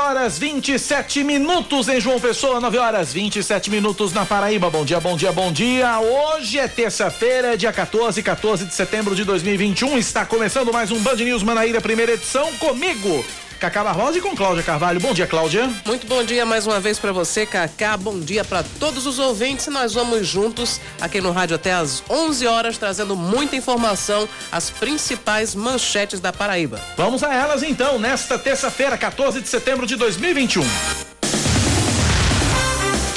Horas 27 minutos em João Pessoa, 9 horas 27 minutos na Paraíba. Bom dia, bom dia, bom dia. Hoje é terça-feira, dia 14, 14 de setembro de 2021. Está começando mais um Band News Manaíra, primeira edição, comigo, Cacá Barbosa e com Cláudia Carvalho. Bom dia, Cláudia. Muito bom dia mais uma vez para você, Cacá. Bom dia para todos os ouvintes. Nós vamos juntos aqui no rádio até às 11 horas, trazendo muita informação, as principais manchetes da Paraíba. Vamos a elas então, nesta terça-feira, 14 de setembro de 2021.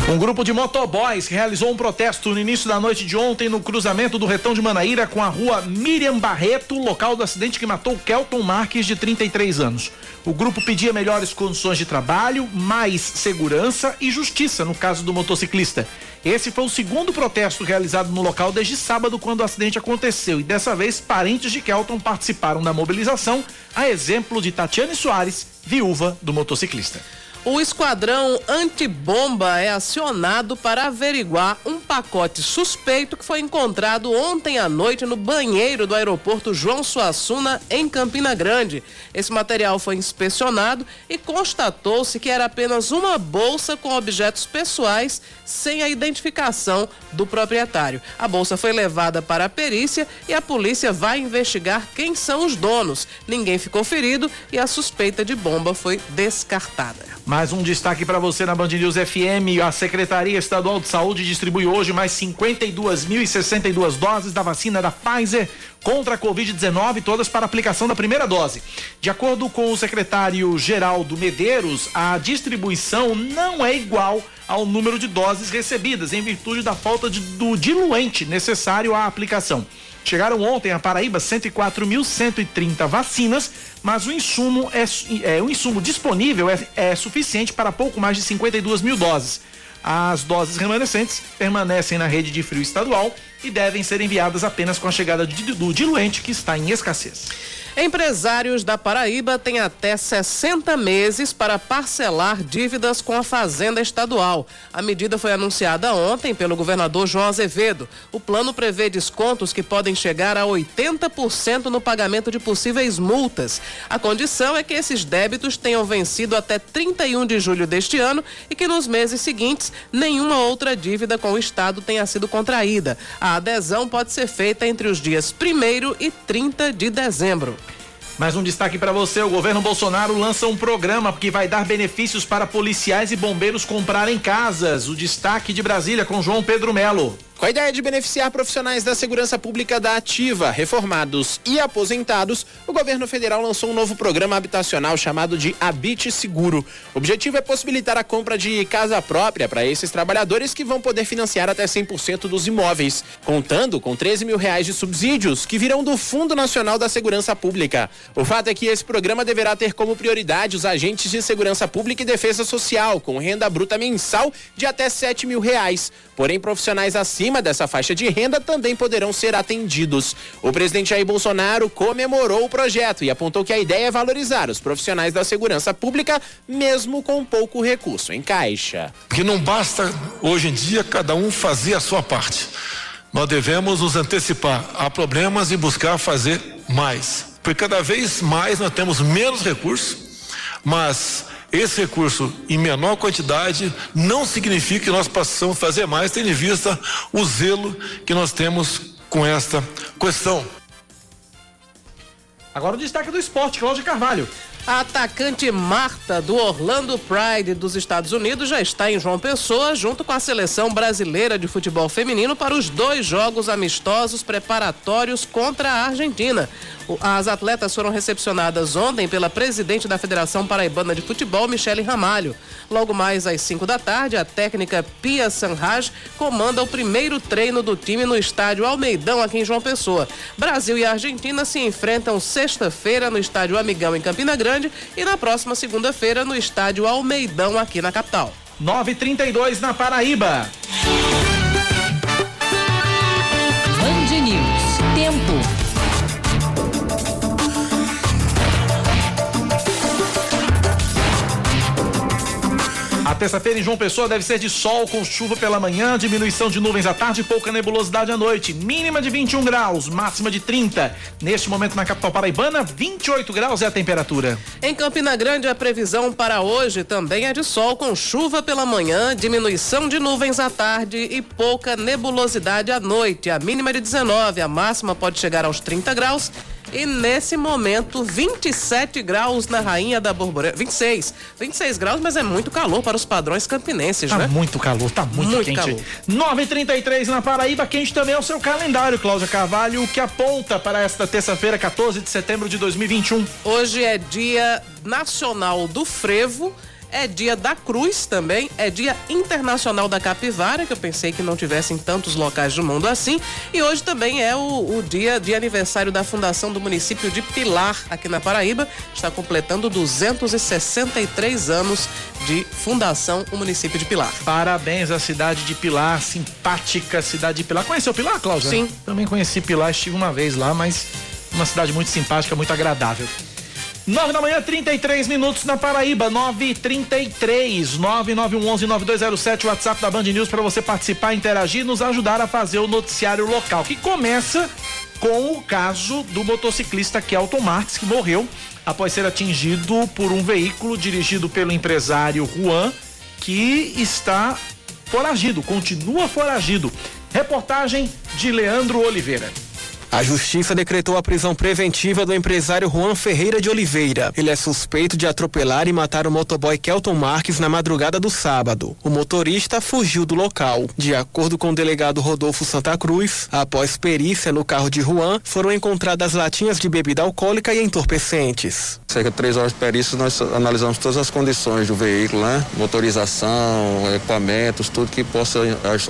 Um grupo de motoboys realizou um protesto no início da noite de ontem no cruzamento do Retão de Manaíra com a rua Miriam Barreto, local do acidente que matou Kelton Marques, de 33 anos. O grupo pedia melhores condições de trabalho, mais segurança e justiça no caso do motociclista. Esse foi o segundo protesto realizado no local desde sábado, quando o acidente aconteceu. E dessa vez, parentes de Kelton participaram da mobilização, a exemplo de Tatiane Soares, viúva do motociclista. O esquadrão antibomba é acionado para averiguar um pacote suspeito que foi encontrado ontem à noite no banheiro do aeroporto João Suassuna, em Campina Grande. Esse material foi inspecionado e constatou-se que era apenas uma bolsa com objetos pessoais sem a identificação do proprietário. A bolsa foi levada para a perícia e a polícia vai investigar quem são os donos. Ninguém ficou ferido e a suspeita de bomba foi descartada. Mais um destaque para você na Band News FM. A Secretaria Estadual de Saúde distribui hoje mais 52.062 doses da vacina da Pfizer contra a Covid-19, todas para aplicação da primeira dose. De acordo com o secretário Geraldo Medeiros, a distribuição não é igual ao número de doses recebidas, em virtude da falta de, do diluente necessário à aplicação. Chegaram ontem a Paraíba 104.130 vacinas, mas o insumo é, é o insumo disponível é, é suficiente para pouco mais de 52 mil doses. As doses remanescentes permanecem na rede de frio estadual e devem ser enviadas apenas com a chegada do diluente que está em escassez. Empresários da Paraíba têm até 60 meses para parcelar dívidas com a Fazenda Estadual. A medida foi anunciada ontem pelo governador João Azevedo. O plano prevê descontos que podem chegar a 80% no pagamento de possíveis multas. A condição é que esses débitos tenham vencido até 31 de julho deste ano e que nos meses seguintes nenhuma outra dívida com o Estado tenha sido contraída. A adesão pode ser feita entre os dias 1 e 30 de dezembro. Mais um destaque para você: o governo Bolsonaro lança um programa que vai dar benefícios para policiais e bombeiros comprarem casas. O destaque de Brasília com João Pedro Melo. Com a ideia de beneficiar profissionais da segurança pública da Ativa, reformados e aposentados, o governo federal lançou um novo programa habitacional chamado de Habite Seguro. O objetivo é possibilitar a compra de casa própria para esses trabalhadores que vão poder financiar até 100% dos imóveis, contando com 13 mil reais de subsídios que virão do Fundo Nacional da Segurança Pública. O fato é que esse programa deverá ter como prioridade os agentes de segurança pública e defesa social, com renda bruta mensal de até 7 mil reais. Porém, profissionais acima dessa faixa de renda também poderão ser atendidos. O presidente Jair Bolsonaro comemorou o projeto e apontou que a ideia é valorizar os profissionais da segurança pública, mesmo com pouco recurso em caixa. Que não basta, hoje em dia, cada um fazer a sua parte. Nós devemos nos antecipar a problemas e buscar fazer mais. Porque cada vez mais nós temos menos recursos, mas esse recurso em menor quantidade não significa que nós possamos fazer mais, tendo em vista o zelo que nós temos com esta questão. Agora o destaque do esporte, Cláudio Carvalho. A atacante Marta do Orlando Pride dos Estados Unidos já está em João Pessoa, junto com a seleção brasileira de futebol feminino, para os dois jogos amistosos preparatórios contra a Argentina. As atletas foram recepcionadas ontem pela presidente da Federação Paraibana de Futebol, Michele Ramalho. Logo mais às 5 da tarde, a técnica Pia Sanraj comanda o primeiro treino do time no estádio Almeidão, aqui em João Pessoa. Brasil e Argentina se enfrentam sexta-feira no estádio Amigão, em Campina Grande, e na próxima segunda-feira no estádio Almeidão, aqui na capital. 932 na Paraíba. Terça-feira em João Pessoa deve ser de sol com chuva pela manhã, diminuição de nuvens à tarde e pouca nebulosidade à noite. Mínima de 21 graus, máxima de 30. Neste momento na capital paraibana, 28 graus é a temperatura. Em Campina Grande, a previsão para hoje também é de sol com chuva pela manhã, diminuição de nuvens à tarde e pouca nebulosidade à noite. A mínima de 19, a máxima pode chegar aos 30 graus e nesse momento, 27 graus na Rainha da Borborema. 26. 26 graus, mas é muito calor para os padrões campinenses, tá né? muito calor, tá muito, muito quente. Calor. 9:33 na Paraíba, quente também é o seu calendário, Cláudia Carvalho, que aponta para esta terça-feira, 14 de setembro de 2021. Hoje é Dia Nacional do Frevo é dia da Cruz também, é dia internacional da capivara, que eu pensei que não tivesse em tantos locais do mundo assim. E hoje também é o, o dia de aniversário da fundação do município de Pilar, aqui na Paraíba. Está completando 263 anos de fundação o município de Pilar. Parabéns à cidade de Pilar, simpática cidade de Pilar. Conheceu Pilar, Cláudia? Sim. Também conheci Pilar, estive uma vez lá, mas uma cidade muito simpática, muito agradável. 9 da manhã, 33 minutos na Paraíba, 933 9911 9207 WhatsApp da Band News para você participar, interagir e nos ajudar a fazer o noticiário local, que começa com o caso do motociclista Kelton Marques, que morreu após ser atingido por um veículo dirigido pelo empresário Juan, que está foragido, continua foragido. Reportagem de Leandro Oliveira. A justiça decretou a prisão preventiva do empresário Juan Ferreira de Oliveira. Ele é suspeito de atropelar e matar o motoboy Kelton Marques na madrugada do sábado. O motorista fugiu do local. De acordo com o delegado Rodolfo Santa Cruz, após perícia no carro de Juan, foram encontradas latinhas de bebida alcoólica e entorpecentes. Cerca de três horas de perícia, nós analisamos todas as condições do veículo, né? Motorização, equipamentos, tudo que possa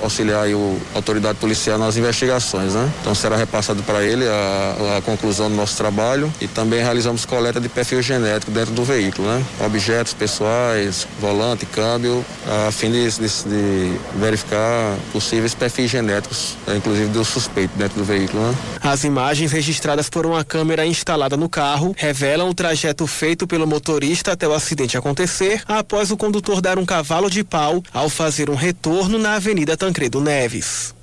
auxiliar a autoridade policial nas investigações, né? Então será repassado para para ele a, a, conclusão do nosso trabalho e também realizamos coleta de perfil genético dentro do veículo, né? Objetos pessoais, volante, câmbio, a fim de, de, de verificar possíveis perfis genéticos, né? inclusive do suspeito dentro do veículo, né? As imagens registradas por uma câmera instalada no carro revelam o trajeto feito pelo motorista até o acidente acontecer, após o condutor dar um cavalo de pau ao fazer um retorno na Avenida Tancredo Neves.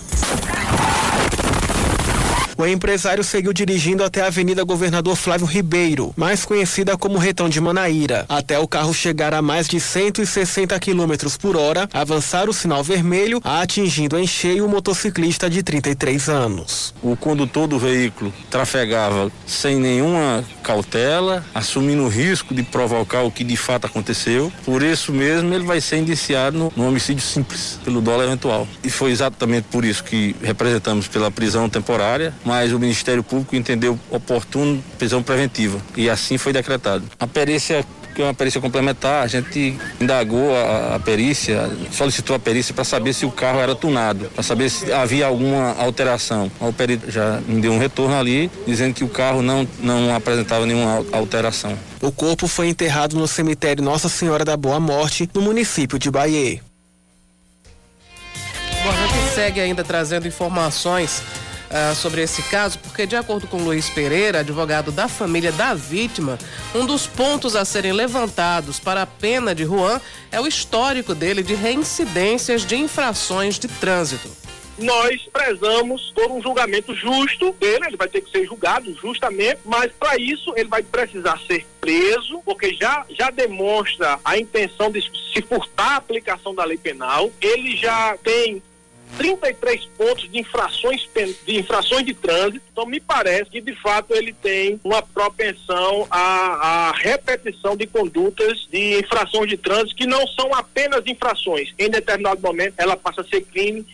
O empresário seguiu dirigindo até a Avenida Governador Flávio Ribeiro, mais conhecida como Retão de Manaíra, até o carro chegar a mais de 160 km por hora, avançar o sinal vermelho, atingindo em cheio o motociclista de 33 anos. O condutor do veículo trafegava sem nenhuma cautela, assumindo o risco de provocar o que de fato aconteceu. Por isso mesmo, ele vai ser indiciado no, no homicídio simples, pelo dólar eventual. E foi exatamente por isso que representamos pela prisão temporária mas o Ministério Público entendeu oportuno prisão preventiva e assim foi decretado. A perícia que é uma perícia complementar, a gente indagou a, a perícia, solicitou a perícia para saber se o carro era tunado, para saber se havia alguma alteração. O perito já me deu um retorno ali, dizendo que o carro não, não apresentava nenhuma alteração. O corpo foi enterrado no cemitério Nossa Senhora da Boa Morte, no município de Bahia. Bom, a gente segue ainda trazendo informações uh, sobre esse caso, porque, de acordo com Luiz Pereira, advogado da família da vítima, um dos pontos a serem levantados para a pena de Juan é o histórico dele de reincidências de infrações de trânsito. Nós prezamos por um julgamento justo dele, ele vai ter que ser julgado justamente, mas para isso ele vai precisar ser preso, porque já, já demonstra a intenção de se furtar a aplicação da lei penal, ele já tem 33 pontos de infrações de infrações de trânsito. Então me parece que de fato ele tem uma propensão à, à repetição de condutas de infrações de trânsito que não são apenas infrações. Em determinado momento ela passa a ser crime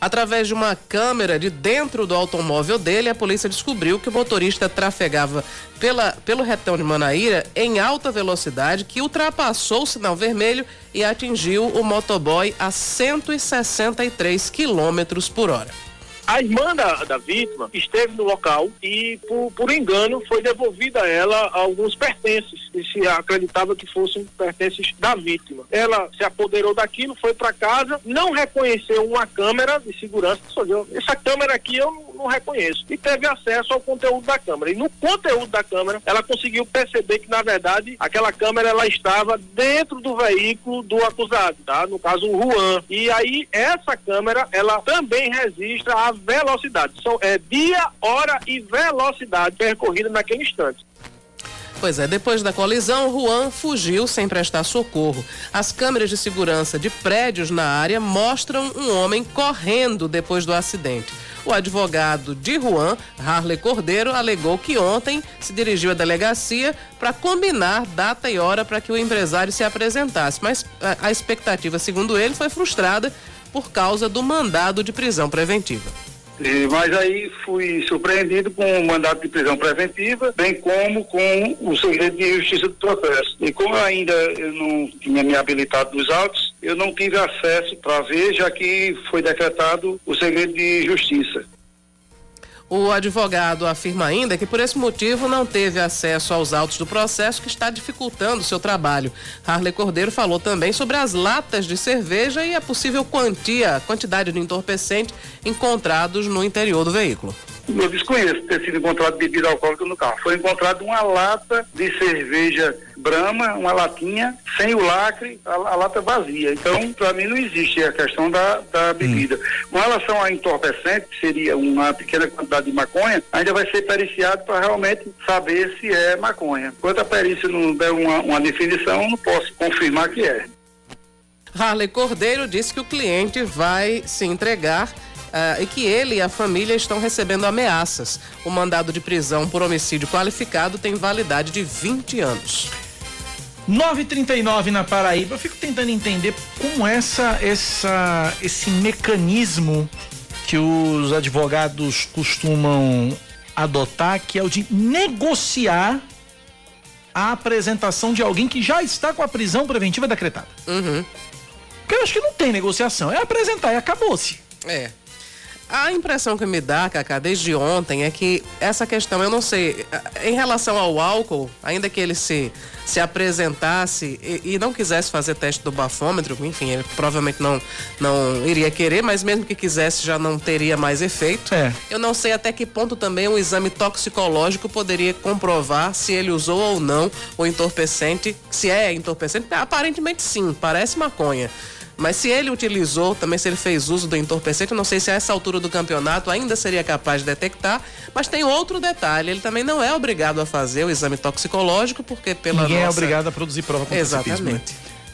Através de uma câmera de dentro do automóvel dele, a polícia descobriu que o motorista trafegava pela, pelo retão de Manaíra em alta velocidade, que ultrapassou o sinal vermelho e atingiu o motoboy a 163 quilômetros por hora. A irmã da, da vítima esteve no local e, por, por engano, foi devolvida a ela alguns pertences e se acreditava que fossem pertences da vítima. Ela se apoderou daquilo, foi para casa, não reconheceu uma câmera de segurança, só essa câmera aqui eu não, não reconheço. E teve acesso ao conteúdo da câmera. E no conteúdo da câmera, ela conseguiu perceber que, na verdade, aquela câmera ela estava dentro do veículo do acusado, tá? No caso, o Juan. E aí, essa câmera, ela também registra a velocidade. São, é dia, hora e velocidade percorrida naquele instante. Pois é, depois da colisão, Juan fugiu sem prestar socorro. As câmeras de segurança de prédios na área mostram um homem correndo depois do acidente. O advogado de Juan, Harley Cordeiro, alegou que ontem se dirigiu à delegacia para combinar data e hora para que o empresário se apresentasse, mas a expectativa, segundo ele, foi frustrada por causa do mandado de prisão preventiva. E, mas aí fui surpreendido com o mandato de prisão preventiva, bem como com o segredo de justiça do processo. E como ainda eu não tinha me habilitado nos autos, eu não tive acesso para ver, já que foi decretado o segredo de justiça. O advogado afirma ainda que por esse motivo não teve acesso aos autos do processo que está dificultando seu trabalho. Harley Cordeiro falou também sobre as latas de cerveja e a possível quantia, quantidade de entorpecente encontrados no interior do veículo eu desconheço ter sido encontrado bebida alcoólica no carro. Foi encontrado uma lata de cerveja Brahma, uma latinha, sem o lacre, a, a lata vazia. Então, para mim não existe a questão da, da bebida. Hum. Com relação a entorpecente, que seria uma pequena quantidade de maconha, ainda vai ser periciado para realmente saber se é maconha. Enquanto a perícia não der uma, uma definição, eu não posso confirmar que é. Harley Cordeiro disse que o cliente vai se entregar uh, e que ele e a família estão recebendo ameaças. O mandado de prisão por homicídio qualificado tem validade de 20 anos. 939 na Paraíba. Eu fico tentando entender como essa, essa, esse mecanismo que os advogados costumam adotar, que é o de negociar a apresentação de alguém que já está com a prisão preventiva decretada. Uhum. Porque eu acho que não tem negociação, é apresentar e acabou-se. É. A impressão que me dá, Cacá, desde ontem é que essa questão, eu não sei, em relação ao álcool, ainda que ele se, se apresentasse e, e não quisesse fazer teste do bafômetro, enfim, ele provavelmente não, não iria querer, mas mesmo que quisesse já não teria mais efeito. É. Eu não sei até que ponto também um exame toxicológico poderia comprovar se ele usou ou não o entorpecente, se é entorpecente. Aparentemente sim, parece maconha. Mas se ele utilizou, também se ele fez uso do entorpecente, não sei se a essa altura do campeonato ainda seria capaz de detectar. Mas tem outro detalhe: ele também não é obrigado a fazer o exame toxicológico, porque pela Ninguém nossa... é obrigado a produzir prova contra Exatamente. si mesmo. Né?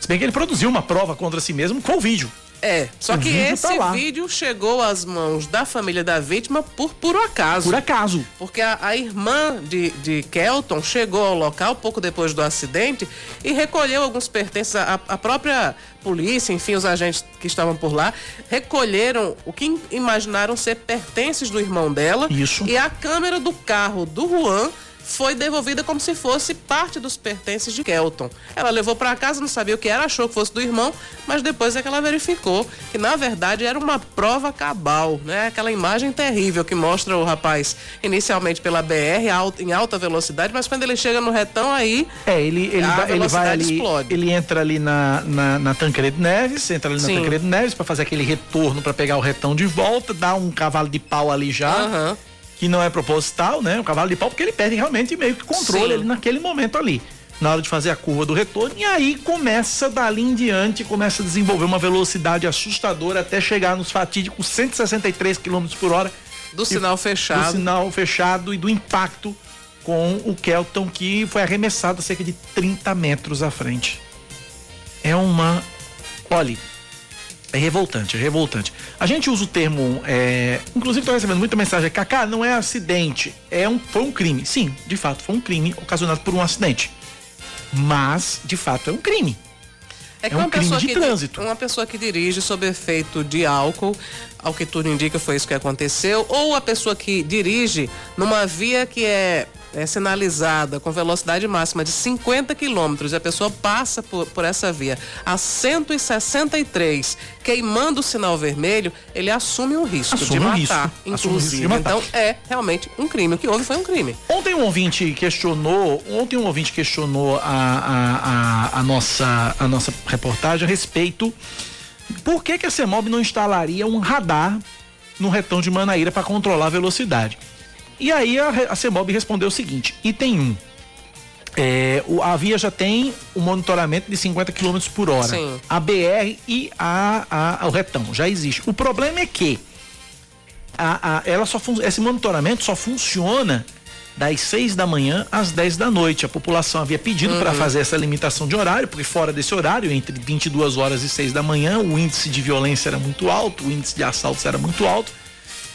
Se bem que ele produziu uma prova contra si mesmo com o vídeo. É, só O que vídeo esse tá lá. vídeo chegou às mãos da família da vítima por puro acaso. Por acaso. Porque a, a irmã de, de Kelton chegou ao local pouco depois do acidente e recolheu alguns pertences. A, a própria polícia, enfim, os agentes que estavam por lá, recolheram o que imaginaram ser pertences do irmão dela. Isso. E a câmera do carro do Juan foi devolvida como se fosse parte dos pertences de Kelton. Ela levou para casa, não sabia o que era, achou que fosse do irmão, mas depois é que ela verificou que na verdade era uma prova cabal, né? Aquela imagem terrível que mostra o rapaz inicialmente pela BR em alta velocidade, mas quando ele chega no retão aí É, ele, ele, a vai, ele vai ali, explode. ele entra ali na, na, na Tancredo Neves, entra ali na Sim. Tancredo Neves para fazer aquele retorno para pegar o retão de volta, dá um cavalo de pau ali já, Aham. Que não é proposital, né? O cavalo de pau porque ele perde realmente meio que controle ali naquele momento ali. Na hora de fazer a curva do retorno, e aí começa dali em diante, começa a desenvolver uma velocidade assustadora até chegar nos fatídicos 163 km por hora do sinal do fechado. sinal fechado e do impacto com o Kelton que foi arremessado a cerca de 30 metros à frente. É uma. Olhe, é revoltante, é revoltante. A gente usa o termo. É... Inclusive, estou recebendo muita mensagem. Kaká, não é acidente, é um, foi um crime. Sim, de fato, foi um crime ocasionado por um acidente. Mas, de fato, é um crime. É É um uma crime pessoa de que, trânsito. Uma pessoa que dirige sob efeito de álcool, ao que tudo indica foi isso que aconteceu, ou a pessoa que dirige numa via que é é sinalizada com velocidade máxima de 50 quilômetros e a pessoa passa por, por essa via a 163, queimando o sinal vermelho, ele assume um risco Assume de matar, risco inclusive. de matar. Então é realmente um crime. O que houve foi um crime. Ontem um ouvinte questionou, ontem um ouvinte questionou a, a, a, a nossa, a nossa reportagem a respeito por que, que a CEMOB não instalaria um radar no retão de Manaíra para controlar a velocidade. E aí a, a CEMOB respondeu o seguinte: item 1. É, o- a via já tem o monitoramento de 50 km por hora. Sim. A BR e a, a- o retão já existe. O problema é que a- a- ela só esse monitoramento só funciona das 6 da manhã às 10 da noite. A população havia pedido para fazer essa limitação de horário, porque fora desse horário, entre 22 horas e 6 da manhã, o índice de violência era muito alto, o índice de assaltos era muito alto.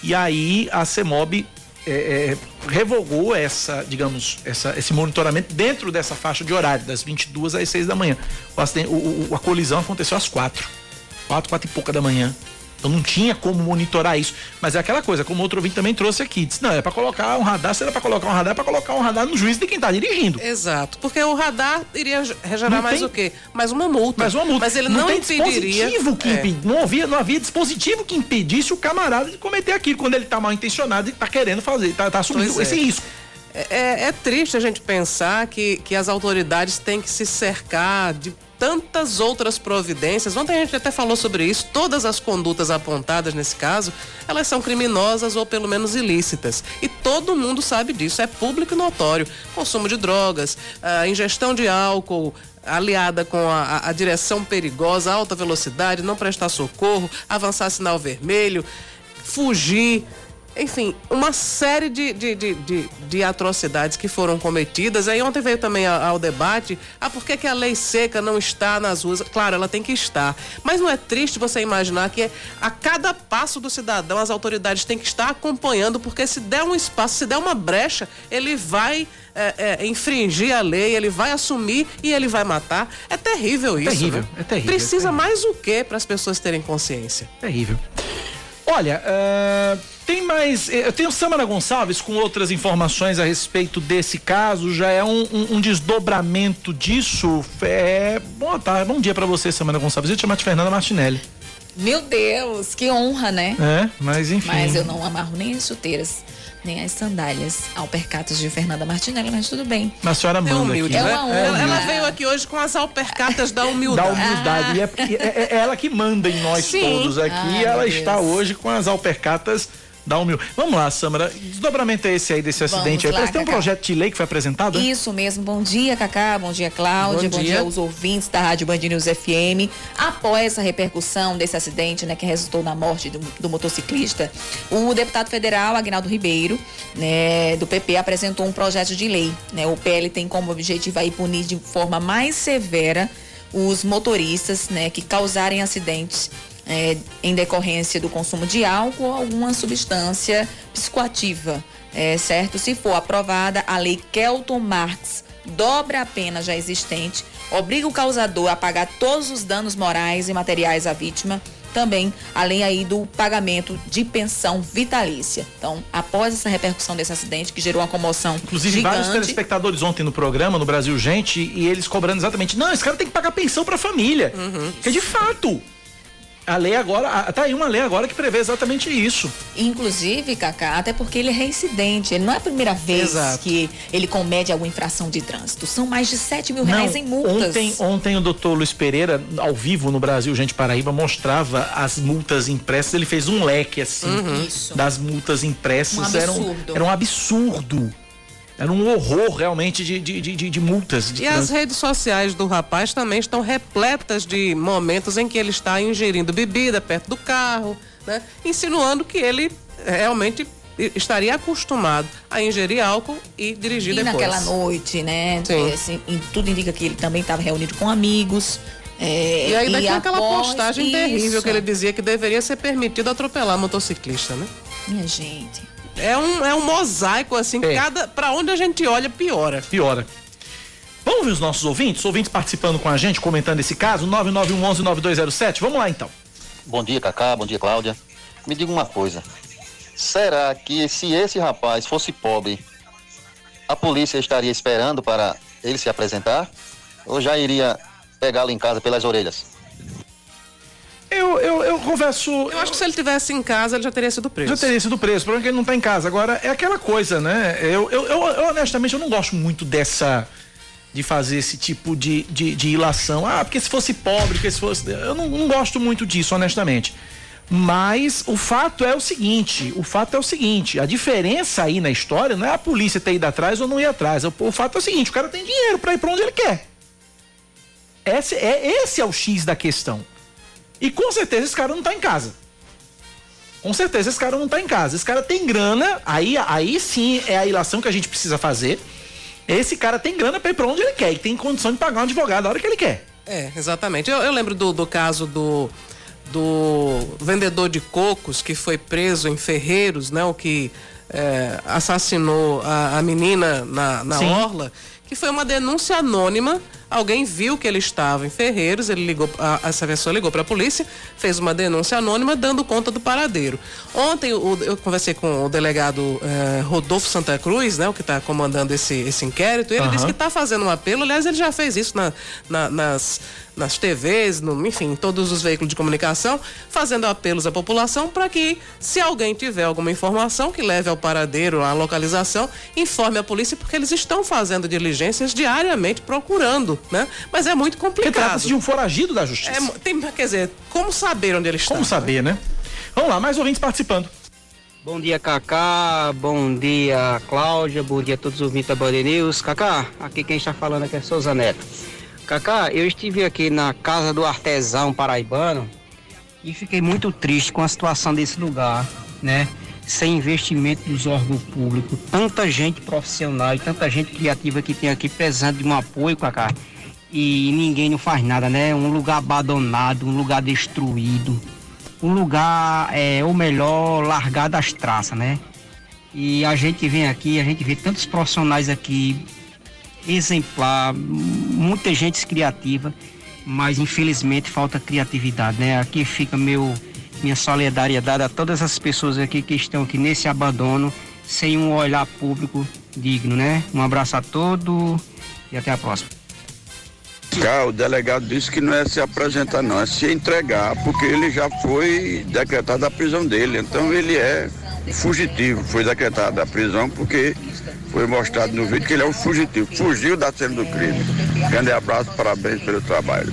E aí a CEMOB é, é, revogou essa, digamos, essa, esse monitoramento dentro dessa faixa de horário, das 22 às 6 da manhã. O- o- a colisão aconteceu às 4. 4, 4 e pouca da manhã. Então não tinha como monitorar isso. Mas é aquela coisa, como outro ouvinte também trouxe aqui. Disse, não, é para colocar um radar, se era para colocar um radar, é para colocar um radar no juiz de quem tá dirigindo. Exato, porque o radar iria ge- gerar Não mais tem- o quê? Mais uma multa. Mas uma multa. Mas ele não, tem impediria. dispositivo que É. não, havia, não havia dispositivo que impedisse o camarada de cometer aquilo quando ele tá mal intencionado e tá querendo fazer, tá, tá assumindo Pois é. esse risco. É, é triste a gente pensar que, que as autoridades têm que se cercar de tantas outras providências. Ontem a gente até falou sobre isso. Todas as condutas apontadas nesse caso, elas são criminosas ou pelo menos ilícitas. E todo mundo sabe disso. É público e notório. Consumo de drogas, ingestão de álcool, aliada com a- a direção perigosa, alta velocidade, não prestar socorro, avançar sinal vermelho, fugir. Enfim, uma série de, de, de, de, de atrocidades que foram cometidas. Aí ontem veio também ao debate, ah, por que, que a lei seca não está nas ruas? Claro, ela tem que estar. Mas não é triste você imaginar que a cada passo do cidadão as autoridades têm que estar acompanhando, porque se der um espaço, se der uma brecha, ele vai é, é, infringir a lei, ele vai assumir e ele vai matar. É terrível isso. terrível, né? é terrível, Precisa é terrível. mais o que para as pessoas terem consciência? Terrível. Olha, ah, tem mais. eh, Eu tenho Samara Gonçalves com outras informações a respeito desse caso. Já é um, um- um desdobramento disso. É, boa tarde, bom dia pra você, Samara Gonçalves. Eu te chamar de Fernanda Martinelli. Meu Deus, que honra, né? É, mas enfim. Mas eu não amarro nem as chuteiras, nem as sandálias ao percatos de Fernanda Martinelli, mas tudo bem. Mas a senhora É manda humilde, aqui. né? É uma ela, honra. ela veio aqui hoje com as alpercatas da Da humildade. humildade. E é, é- é ela que manda em nós Sim. todos aqui. Ai, ela está hoje com as alpercatas da humildade. Vamos lá, Samara. Desdobramento é esse aí desse acidente aí? lá, Parece que tem um projeto de lei que foi apresentado. né? Isso mesmo. Bom dia, Cacá. Bom dia, Cláudia. Bom Bom, dia. dia. aos ouvintes da Rádio Band News FM. Após essa repercussão desse acidente, né, que resultou na morte do, do motociclista, o deputado federal Agnaldo Ribeiro, né, do PP, apresentou um projeto de lei. Né? O PL tem como objetivo aí punir de forma mais severa os motoristas, né, que causarem acidentes é, em decorrência do consumo de álcool ou alguma substância psicoativa, é, certo? Se for aprovada, a lei Kelton Marx dobra a pena já existente, obriga o causador a pagar todos os danos morais e materiais à vítima, também além aí do pagamento de pensão vitalícia. Então, após essa repercussão desse acidente que gerou uma comoção Inclusive, vários gigante, telespectadores ontem no programa, no Brasil Gente, e eles cobrando exatamente, não, esse cara tem que pagar pensão pra família. Uhum. Que de fato. A lei agora, tá aí uma lei agora que prevê exatamente isso. Inclusive, Cacá, até porque ele é reincidente. Ele não é a primeira vez Exato. que ele comete alguma infração de trânsito. São mais de 7 mil reais em multas. Ontem, ontem o doutor Luiz Pereira, ao vivo no Brasil Gente Paraíba, mostrava as multas impressas. Ele fez um leque assim Isso. das multas impressas. Um Era, um, absurdo. era um absurdo. Era um horror realmente de, de, de, de- multas. de E as trânsito. redes sociais do rapaz também estão repletas de momentos em que ele está ingerindo bebida perto do carro, né? Insinuando que ele realmente estaria acostumado a ingerir álcool e dirigir E depois. naquela noite, né? Sim. assim, tudo indica que ele também estava reunido com amigos. é, E ainda tinha aquela postagem terrível isso- que ele dizia que deveria ser permitido atropelar motociclista, né? Minha gente. É um, é um mosaico, assim, É. cada, pra onde a gente olha, piora. piora. Vamos ver os nossos ouvintes? Ouvintes participando com a gente, comentando esse caso, 9911-9207. Vamos lá então. Bom dia, Cacá. Bom dia, Cláudia. Me diga uma coisa. Será que se esse rapaz fosse pobre, a polícia estaria esperando para ele se apresentar ou já iria pegá-lo em casa pelas orelhas? Eu, eu, eu converso. Eu acho que se ele tivesse em casa, ele já teria sido preso. Já teria sido preso, o problema é que ele não tá em casa. Agora, é aquela coisa, né? Eu, eu, eu, eu, honestamente, eu não gosto muito dessa. de fazer esse tipo de, de, de ilação. Ah, porque se fosse pobre, porque se fosse. Eu não, não gosto muito disso, honestamente. Mas o fato é o seguinte: o fato é o seguinte, a diferença aí na história não é a polícia ter ido atrás ou não ir atrás. O, o fato é o seguinte: o cara tem dinheiro para ir para onde ele quer. Esse é, esse é o X da questão. E com certeza esse cara não tá em casa. Com certeza esse cara não tá em casa. Esse cara tem grana, aí, aí sim é a ilação que a gente precisa fazer. Esse cara tem grana pra ir pra onde ele quer e tem condição de pagar um advogado a hora que ele quer. É, exatamente. Eu, eu lembro do, do caso do, do vendedor de cocos que foi preso em Ferreiros, né? O que é, assassinou a, a menina na, na orla, que foi uma denúncia anônima Alguém viu que ele estava em Ferreiros, ele ligou, a, essa pessoa ligou para a polícia, fez uma denúncia anônima dando conta do paradeiro. Ontem o, eu conversei com o delegado eh, Rodolfo Santa Cruz, né, o que está comandando esse, esse inquérito, e ele uhum. disse que está fazendo um apelo, aliás, ele já fez isso na, na, nas nas TVs, no, enfim, todos os veículos de comunicação, fazendo apelos à população para que, se alguém tiver alguma informação que leve ao paradeiro, à localização, informe a polícia, porque eles estão fazendo diligências diariamente procurando, né? Mas é muito complicado. Porque trata-se de um foragido da justiça. É, tem, quer dizer, como saber onde ele está? Como saber, né? Vamos lá, mais ouvintes participando. Bom dia, Cacá. Bom dia, Cláudia. Bom dia a todos os ouvintes da Band News. Cacá, aqui quem está falando aqui é Souza Neto. Cacá, eu estive aqui na casa do artesão paraibano e fiquei muito triste com a situação desse lugar, né? Sem investimento dos órgãos públicos, tanta gente profissional e tanta gente criativa que tem aqui precisando de um apoio, Cacá, e ninguém não faz nada, né? Um lugar abandonado, um lugar destruído, um lugar, é, ou melhor, largado às traças, né? E a gente vem aqui, a gente vê tantos profissionais aqui exemplar, muita gente criativa, mas infelizmente falta criatividade, né? Aqui fica meu minha solidariedade a todas as pessoas aqui que estão aqui nesse abandono, sem um olhar público digno, né? Um abraço a todos e até a próxima. o delegado disse que não é se apresentar não, é se entregar, porque ele já foi decretado a prisão dele, então ele é fugitivo, foi decretado a prisão porque foi mostrado no vídeo que ele é um fugitivo, fugiu da cena do crime. Grande abraço, parabéns pelo trabalho.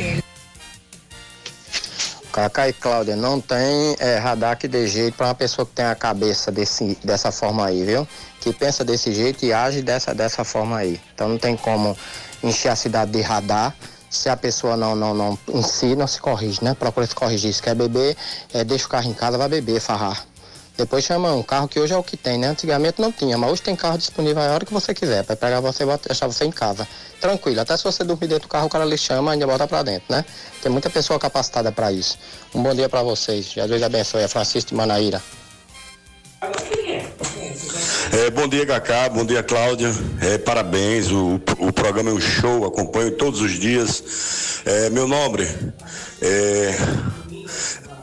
Cacá e Cláudia, não tem é, radar que dê jeito para uma pessoa que tem a cabeça desse, dessa forma aí, viu? Que pensa desse jeito e age dessa, dessa forma aí. Então não tem como encher a cidade de radar se a pessoa não, não, não em si não se corrige, né? Procura se corrigir. Se quer beber, é, deixa o carro em casa, vai beber, farrar. Depois chama um carro que hoje é o que tem, né? Antigamente não tinha, mas hoje tem carro disponível a hora que você quiser, para pegar você e deixar você em casa. Tranquilo, até se você dormir dentro do carro, o cara lhe chama e ainda bota para dentro, né? Tem muita pessoa capacitada para isso. Um bom dia para vocês. Jesus abençoe. É Francisco de Manaíra. É, bom dia, Cacá. Bom dia, Cláudia. É, parabéns. O, o programa é um show. Acompanho todos os dias. É, meu nome é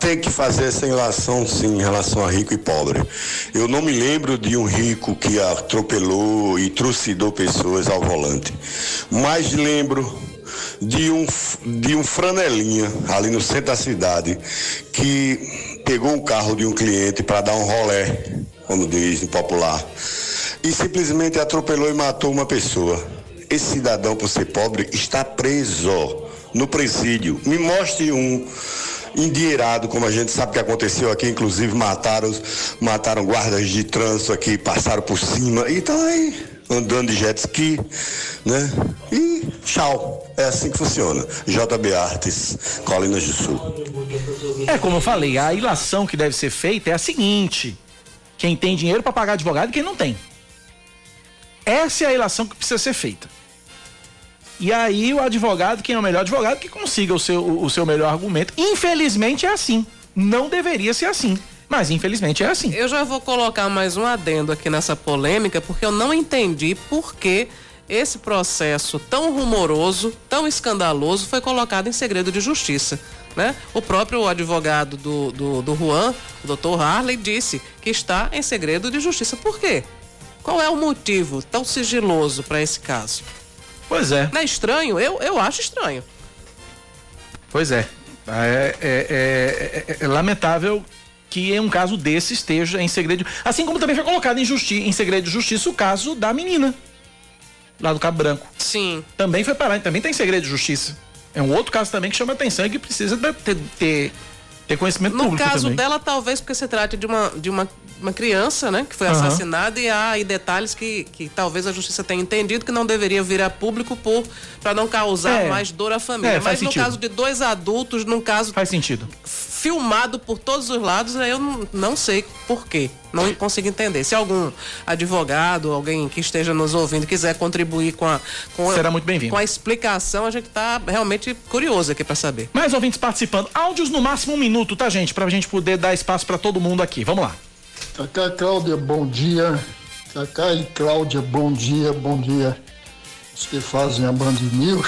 tem que fazer essa relação, sim, em relação a rico e pobre. Eu não me lembro de um rico que atropelou e trucidou pessoas ao volante, mas lembro de um, de um franelinha ali no centro da cidade que pegou um carro de um cliente para dar um rolé, como diz em popular, e simplesmente atropelou e matou uma pessoa. Esse cidadão, por ser pobre, está preso no presídio. Me mostre um endinheirado, como a gente sabe que aconteceu aqui, inclusive mataram, mataram guardas de trânsito aqui, passaram por cima e estão aí andando de jet ski, né? E tchau. É assim que funciona. JB Artes, Colinas do Sul. É como eu falei, a ilação que deve ser feita é a seguinte: quem tem dinheiro para pagar advogado e quem não tem. Essa é a ilação que precisa ser feita. E aí o advogado, quem é o melhor advogado, que consiga o seu, o seu melhor argumento. Infelizmente é assim. Não deveria ser assim. Mas infelizmente é assim. Eu já vou colocar mais um adendo aqui nessa polêmica, porque eu não entendi por que esse processo tão rumoroso, tão escandaloso, foi colocado em segredo de justiça. Né? O próprio advogado do, do, do Juan, o doutor Harley, disse que está em segredo de justiça. Por quê? Qual é o motivo tão sigiloso para esse caso? Pois é. Não é estranho? Eu, eu acho estranho. Pois é. É, é- é- é- é lamentável que em um caso desse esteja em segredo. Assim como também foi colocado em, justi em segredo de justiça o caso da menina. Lá do Cabo Branco. Sim. Também foi parar, também tem segredo de justiça. É um outro caso também que chama atenção e que precisa ter, ter, ter conhecimento No público caso também. dela, talvez porque se trate de uma, de uma, uma criança, né? Que foi Aham. assassinada e há aí detalhes que, que talvez a justiça tenha entendido que não deveria vir a público por para não causar É. mais dor à família. É, Mas faz no sentido. caso de dois adultos, num caso Faz sentido. filmado por todos os lados, eu não, não sei por quê. Não consigo entender. Se algum advogado, alguém que esteja nos ouvindo, quiser contribuir com a, com a- Será muito bem-vindo. com a explicação, a gente está realmente curioso aqui para saber. Mais ouvintes participando. Áudios no máximo um minuto, tá, gente? Pra gente poder dar espaço pra todo mundo aqui. Vamos lá. Cacá Cláudia, bom dia. Cacá e Cláudia, bom dia, bom dia. Os que fazem a Band News.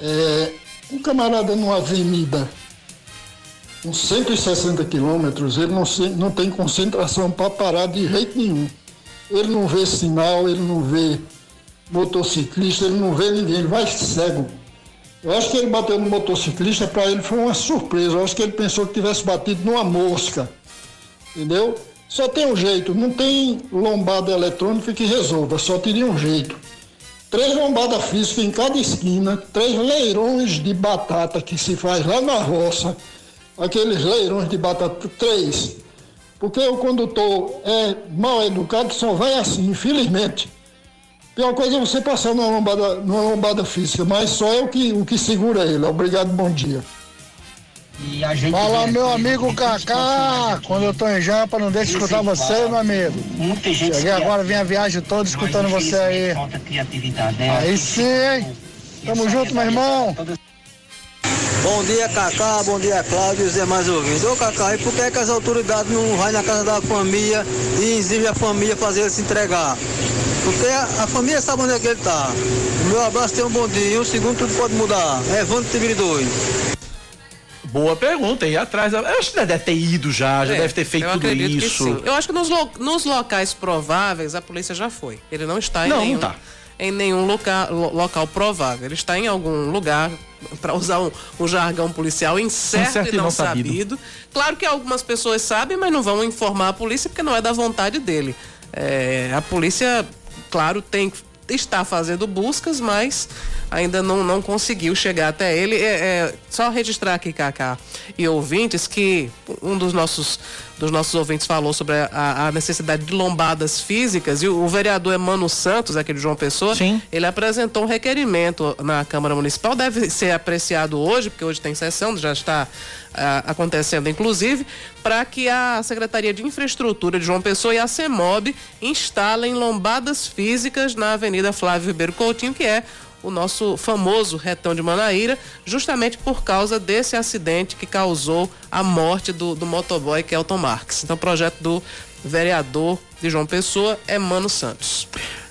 É, um camarada numa avenida com 160 quilômetros, ele não, não tem concentração para parar de jeito nenhum. Ele não vê sinal, ele não vê motociclista, ele não vê ninguém, ele vai cego. Eu acho que ele bateu no motociclista, para ele foi uma surpresa. Eu acho que ele pensou que tivesse batido numa mosca. Entendeu? Só tem um jeito, não tem lombada eletrônica que resolva, só teria um jeito. Três lombadas físicas em cada esquina, três leirões de batata que se faz lá na roça, aqueles leirões de batata, três. Porque o condutor é mal educado, só vai assim, infelizmente. Pior coisa é você passar numa lombada, numa lombada física, mas só é o que, o que segura ele. Obrigado, bom dia. Fala, meu amigo Kaká. Quando eu tô em Jampa, não deixa de escutar você, meu amigo. Cheguei agora, vim a viagem toda escutando você aí. Aí sim, hein? Tamo junto, meu irmão. Bom dia, Cacá, bom dia, Cláudio e os demais ouvintes. Ô, Cacá, e por que, que as autoridades não vão na casa da família e exigem a família fazer ele se entregar? Porque a, a família sabe onde é que ele tá. O meu abraço tem um bom dia, um segundo tudo pode mudar. Evandro Tigridoi. Boa pergunta, e atrás. Eu acho que deve ter ido já, já É, deve ter feito eu tudo isso. sim. Eu acho que nos, lo- nos locais prováveis a polícia já foi. Ele não está em Não, não nenhum, tá. Em nenhum loca, lo- local provável. Ele está em algum lugar, para usar um, um jargão policial, incerto, Incerto e não, sabido. Claro que algumas pessoas sabem, mas não vão informar a polícia porque não é da vontade dele. É, a polícia, claro, tem está fazendo buscas, mas ainda não, não conseguiu chegar até ele. É, é, só registrar aqui, Cacá, e ouvintes, que um dos nossos, dos nossos ouvintes falou sobre a, a necessidade de lombadas físicas, e o, o vereador Emano Santos, aqui de João Pessoa, ele apresentou um requerimento na Câmara Municipal, deve ser apreciado hoje, porque hoje tem sessão, já está ah, acontecendo, inclusive, para que a Secretaria de Infraestrutura de João Pessoa e a CEMOB instalem lombadas físicas na Avenida Flávio Ribeiro Coutinho, que é o nosso famoso retão de Manaíra, justamente por causa desse acidente que causou a morte do, do motoboy Kelton Marques. Então, projeto do vereador de João Pessoa, Emano Santos.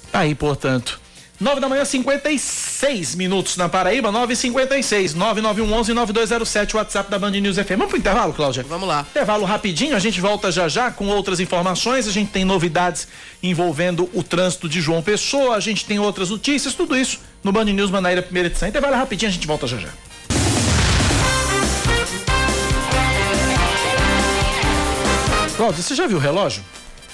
Tá aí, portanto. 9 da manhã, 56 minutos na Paraíba, 9h56, 9911-9207, WhatsApp da Band News FM. Vamos pro intervalo, Cláudia? Vamos lá. Intervalo rapidinho, a gente volta já já com outras informações. A gente tem novidades envolvendo o trânsito de João Pessoa, a gente tem outras notícias, tudo isso no Band News Manaíra, primeira edição. Intervalo rapidinho, a gente volta já já. Cláudia, você já viu o relógio?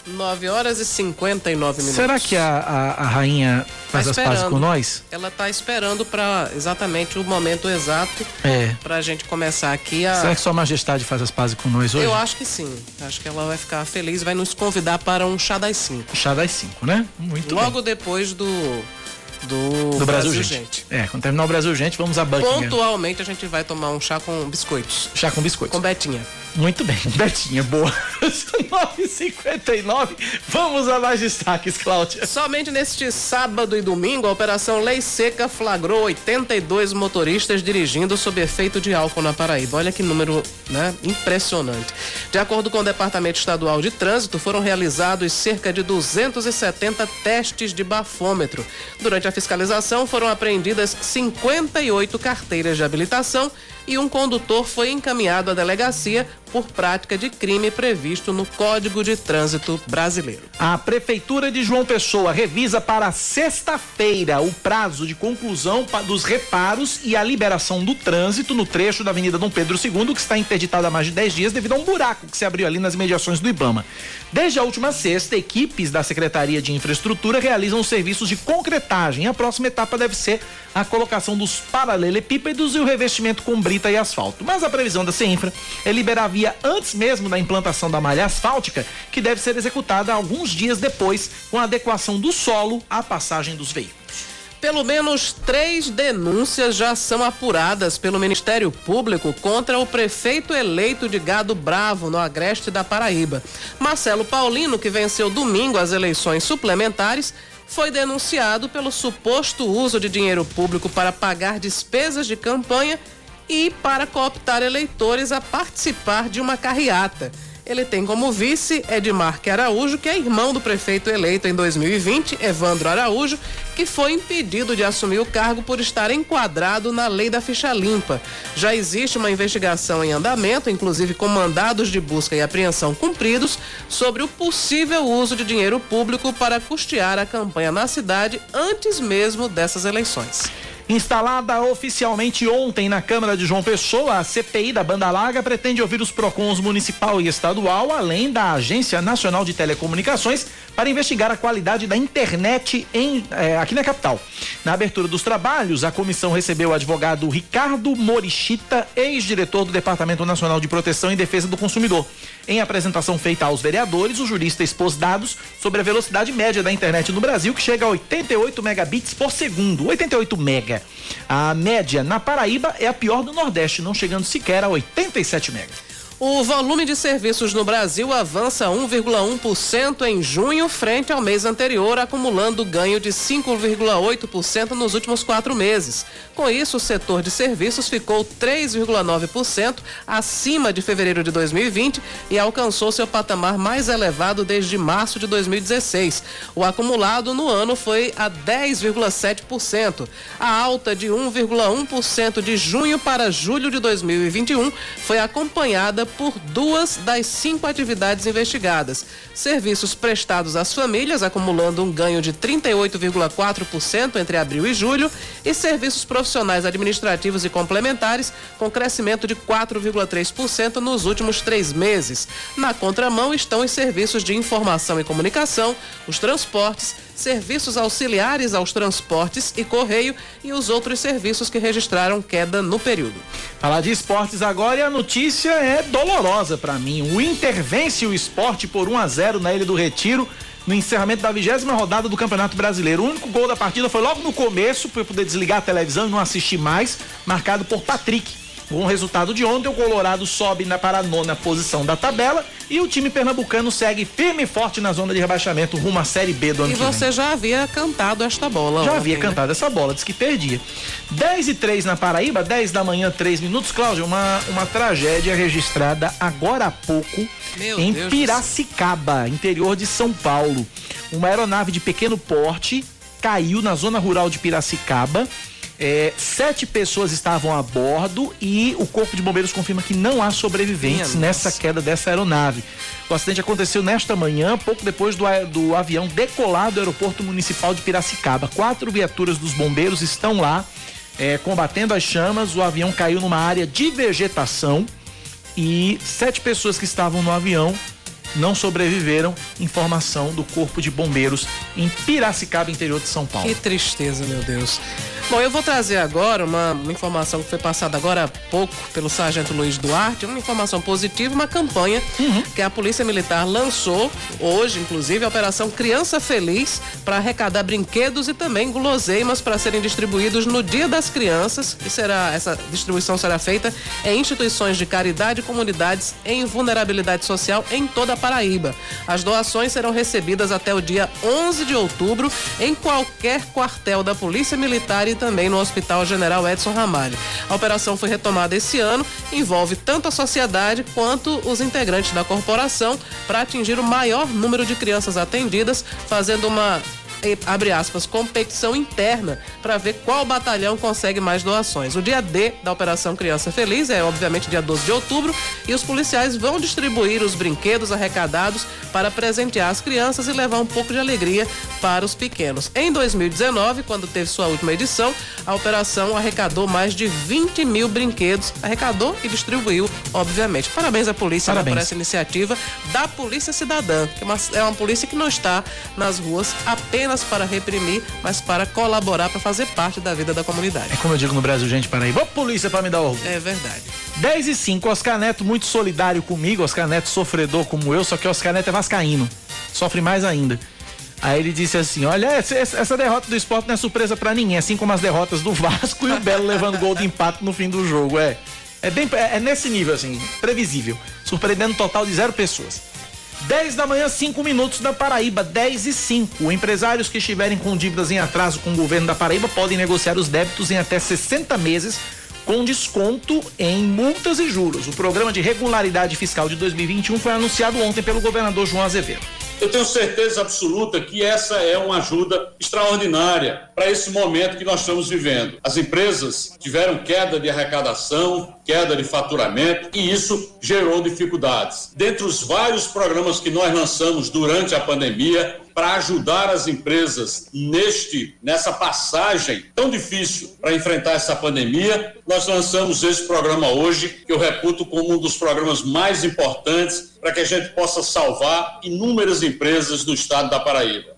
9 horas e 59 minutos. Será que a, a, a rainha faz Tá as pazes com nós? Ela está esperando para exatamente o momento exato É. para a gente começar aqui a. Será que Sua Majestade faz as pazes com nós hoje? Eu acho que sim. Acho que ela vai ficar feliz vai nos convidar para um chá das 5. Chá das 5, né? Muito Logo depois do. Do. Do Brasil, gente. É, quando terminar o Brasil Gente, vamos a Buckingham. Pontualmente a gente vai tomar um chá com biscoitos. Chá com biscoitos. Com Betinha. Muito bem, Betinha, boa. 9h59, vamos a mais destaques, Cláudia. Somente neste sábado e domingo, a Operação Lei Seca flagrou 82 motoristas dirigindo sob efeito de álcool na Paraíba. Olha que número né, impressionante. De acordo com o Departamento Estadual de Trânsito, foram realizados cerca de 270 testes de bafômetro durante a a fiscalização, foram apreendidas 58 carteiras de habilitação e um condutor foi encaminhado à delegacia por prática de crime previsto no Código de Trânsito Brasileiro. A Prefeitura de João Pessoa revisa para sexta-feira o prazo de conclusão dos reparos e a liberação do trânsito no trecho da Avenida Dom Pedro II, que está interditado há mais de 10 dias devido a um buraco que se abriu ali nas imediações do Ibama. Desde a última sexta, equipes da Secretaria de Infraestrutura realizam os serviços de concretagem. A próxima etapa deve ser a colocação dos paralelepípedos e o revestimento com brita e asfalto. Mas a previsão da CEINFRA é liberar via antes mesmo da implantação da malha asfáltica, que deve ser executada alguns dias depois, com a adequação do solo à passagem dos veículos. Pelo menos três denúncias já são apuradas pelo Ministério Público contra o prefeito eleito de Gado Bravo, no Agreste da Paraíba. Marcelo Paulino, que venceu domingo as eleições suplementares, foi denunciado pelo suposto uso de dinheiro público para pagar despesas de campanha e para cooptar eleitores a participar de uma carreata. Ele tem como vice Edmarque Araújo, que é irmão do prefeito eleito em 2020, Evandro Araújo, que foi impedido de assumir o cargo por estar enquadrado na lei da ficha limpa. Já existe uma investigação em andamento, inclusive com mandados de busca e apreensão cumpridos, sobre o possível uso de dinheiro público para custear a campanha na cidade antes mesmo dessas eleições. Instalada oficialmente ontem na Câmara de João Pessoa, a CPI da Banda Larga pretende ouvir os PROCONs municipal e estadual, além da Agência Nacional de Telecomunicações, para investigar a qualidade da internet em, eh, aqui na capital. Na abertura dos trabalhos, a comissão recebeu o advogado Ricardo Morichita, ex-diretor do Departamento Nacional de Proteção e Defesa do Consumidor. Em apresentação feita aos vereadores, o jurista expôs dados sobre a velocidade média da internet no Brasil, que chega a 88 megabits por segundo. 88 mega. A média na Paraíba é a pior do Nordeste, não chegando sequer a 87 mega. O volume de serviços no Brasil avança 1,1% em junho, frente ao mês anterior, acumulando ganho de 5,8% nos últimos quatro meses. Com isso, o setor de serviços ficou 3,9% acima de fevereiro de 2020 e alcançou seu patamar mais elevado desde março de 2016. O acumulado no ano foi a 10,7%. A alta de 1,1% de junho para julho de 2021 foi acompanhada por duas das cinco atividades investigadas. Serviços prestados às famílias, acumulando um ganho de 38,4% entre abril e julho, e serviços profissionais administrativos e complementares, com crescimento de 4,3% nos últimos três meses. Na contramão estão os serviços de informação e comunicação, os transportes, serviços auxiliares aos transportes e correio e os outros serviços que registraram queda no período. Falar de esportes agora e a notícia é dolorosa para mim. O Inter vence o esporte por 1 a 0 na Ilha do Retiro no encerramento da vigésima rodada do Campeonato Brasileiro. O único gol da partida foi logo no começo, para eu poder desligar a televisão e não assistir mais, marcado por Patrick. Com o resultado de ontem, o Colorado sobe na, para a nona posição da tabela e o time pernambucano segue firme e forte na zona de rebaixamento rumo à Série B do ano e que vem. Você já havia cantado esta bola. Já ontem, havia né? cantado essa bola, disse que perdia. 10 e 3 na Paraíba, 10 da manhã, 3 minutos. Cláudio, uma, uma tragédia registrada agora há pouco Meu em Deus Piracicaba, interior de São Paulo. Uma aeronave de pequeno porte caiu na zona rural de Piracicaba. É, sete pessoas estavam a bordo e o Corpo de Bombeiros confirma que não há sobreviventes Minha nessa queda dessa aeronave. O acidente aconteceu nesta manhã, pouco depois do, do avião decolar do Aeroporto Municipal de Piracicaba. Quatro viaturas dos bombeiros estão lá é, combatendo as chamas. O avião caiu numa área de vegetação e sete pessoas que estavam no avião não sobreviveram. Informação do Corpo de Bombeiros em Piracicaba, interior de São Paulo. Que tristeza, meu Deus. Bom, eu vou trazer agora uma, uma informação que foi passada agora há pouco pelo Sargento Luiz Duarte, uma informação positiva, uma campanha que a Polícia Militar lançou hoje, inclusive, a Operação Criança Feliz, para arrecadar brinquedos e também guloseimas para serem distribuídos no Dia das Crianças. E será essa distribuição será feita em instituições de caridade e comunidades em vulnerabilidade social em toda a Paraíba. As doações serão recebidas até o dia 11 de outubro em qualquer quartel da Polícia Militar e também no Hospital General Edson Ramalho. A operação foi retomada esse ano, envolve tanto a sociedade quanto os integrantes da corporação para atingir o maior número de crianças atendidas, fazendo uma abre aspas, competição interna para ver qual batalhão consegue mais doações. O dia D da Operação Criança Feliz é, obviamente, dia 12 de outubro e os policiais vão distribuir os brinquedos arrecadados para presentear as crianças e levar um pouco de alegria para os pequenos. Em 2019, quando teve sua última edição, a operação arrecadou mais de 20 mil brinquedos, arrecadou e distribuiu, obviamente. Parabéns à polícia né, por essa iniciativa da Polícia Cidadã, que é uma, é uma polícia que não está nas ruas apenas para reprimir, mas para colaborar, para fazer parte da vida da comunidade. É como eu digo no Brasil, gente, para aí. Vou polícia para me dar orgulho. É verdade. 10 e 5, Oscar Neto muito solidário comigo, Oscar Neto sofredor como eu, só que Oscar Neto é vascaíno. Sofre mais ainda. Aí ele disse assim: Olha, essa, essa derrota do esporte não é surpresa para ninguém, assim como as derrotas do Vasco e o Belo levando gol de empate no fim do jogo. É, é, bem, é, é nesse nível, assim, previsível. Surpreendendo um total de zero pessoas. 10 da manhã, 5 minutos na Paraíba, 10 e 5. Empresários que estiverem com dívidas em atraso com o governo da Paraíba podem negociar os débitos em até 60 meses com desconto em multas e juros. O programa de regularidade fiscal de 2021 foi anunciado ontem pelo governador João Azevedo. Eu tenho certeza absoluta que essa é uma ajuda extraordinária para esse momento que nós estamos vivendo. As empresas tiveram queda de arrecadação, queda de faturamento e isso gerou dificuldades. Dentre os vários programas que nós lançamos durante a pandemia, para ajudar as empresas neste nessa passagem tão difícil para enfrentar essa pandemia, nós lançamos esse programa hoje, que eu reputo como um dos programas mais importantes para que a gente possa salvar inúmeras empresas do estado da Paraíba.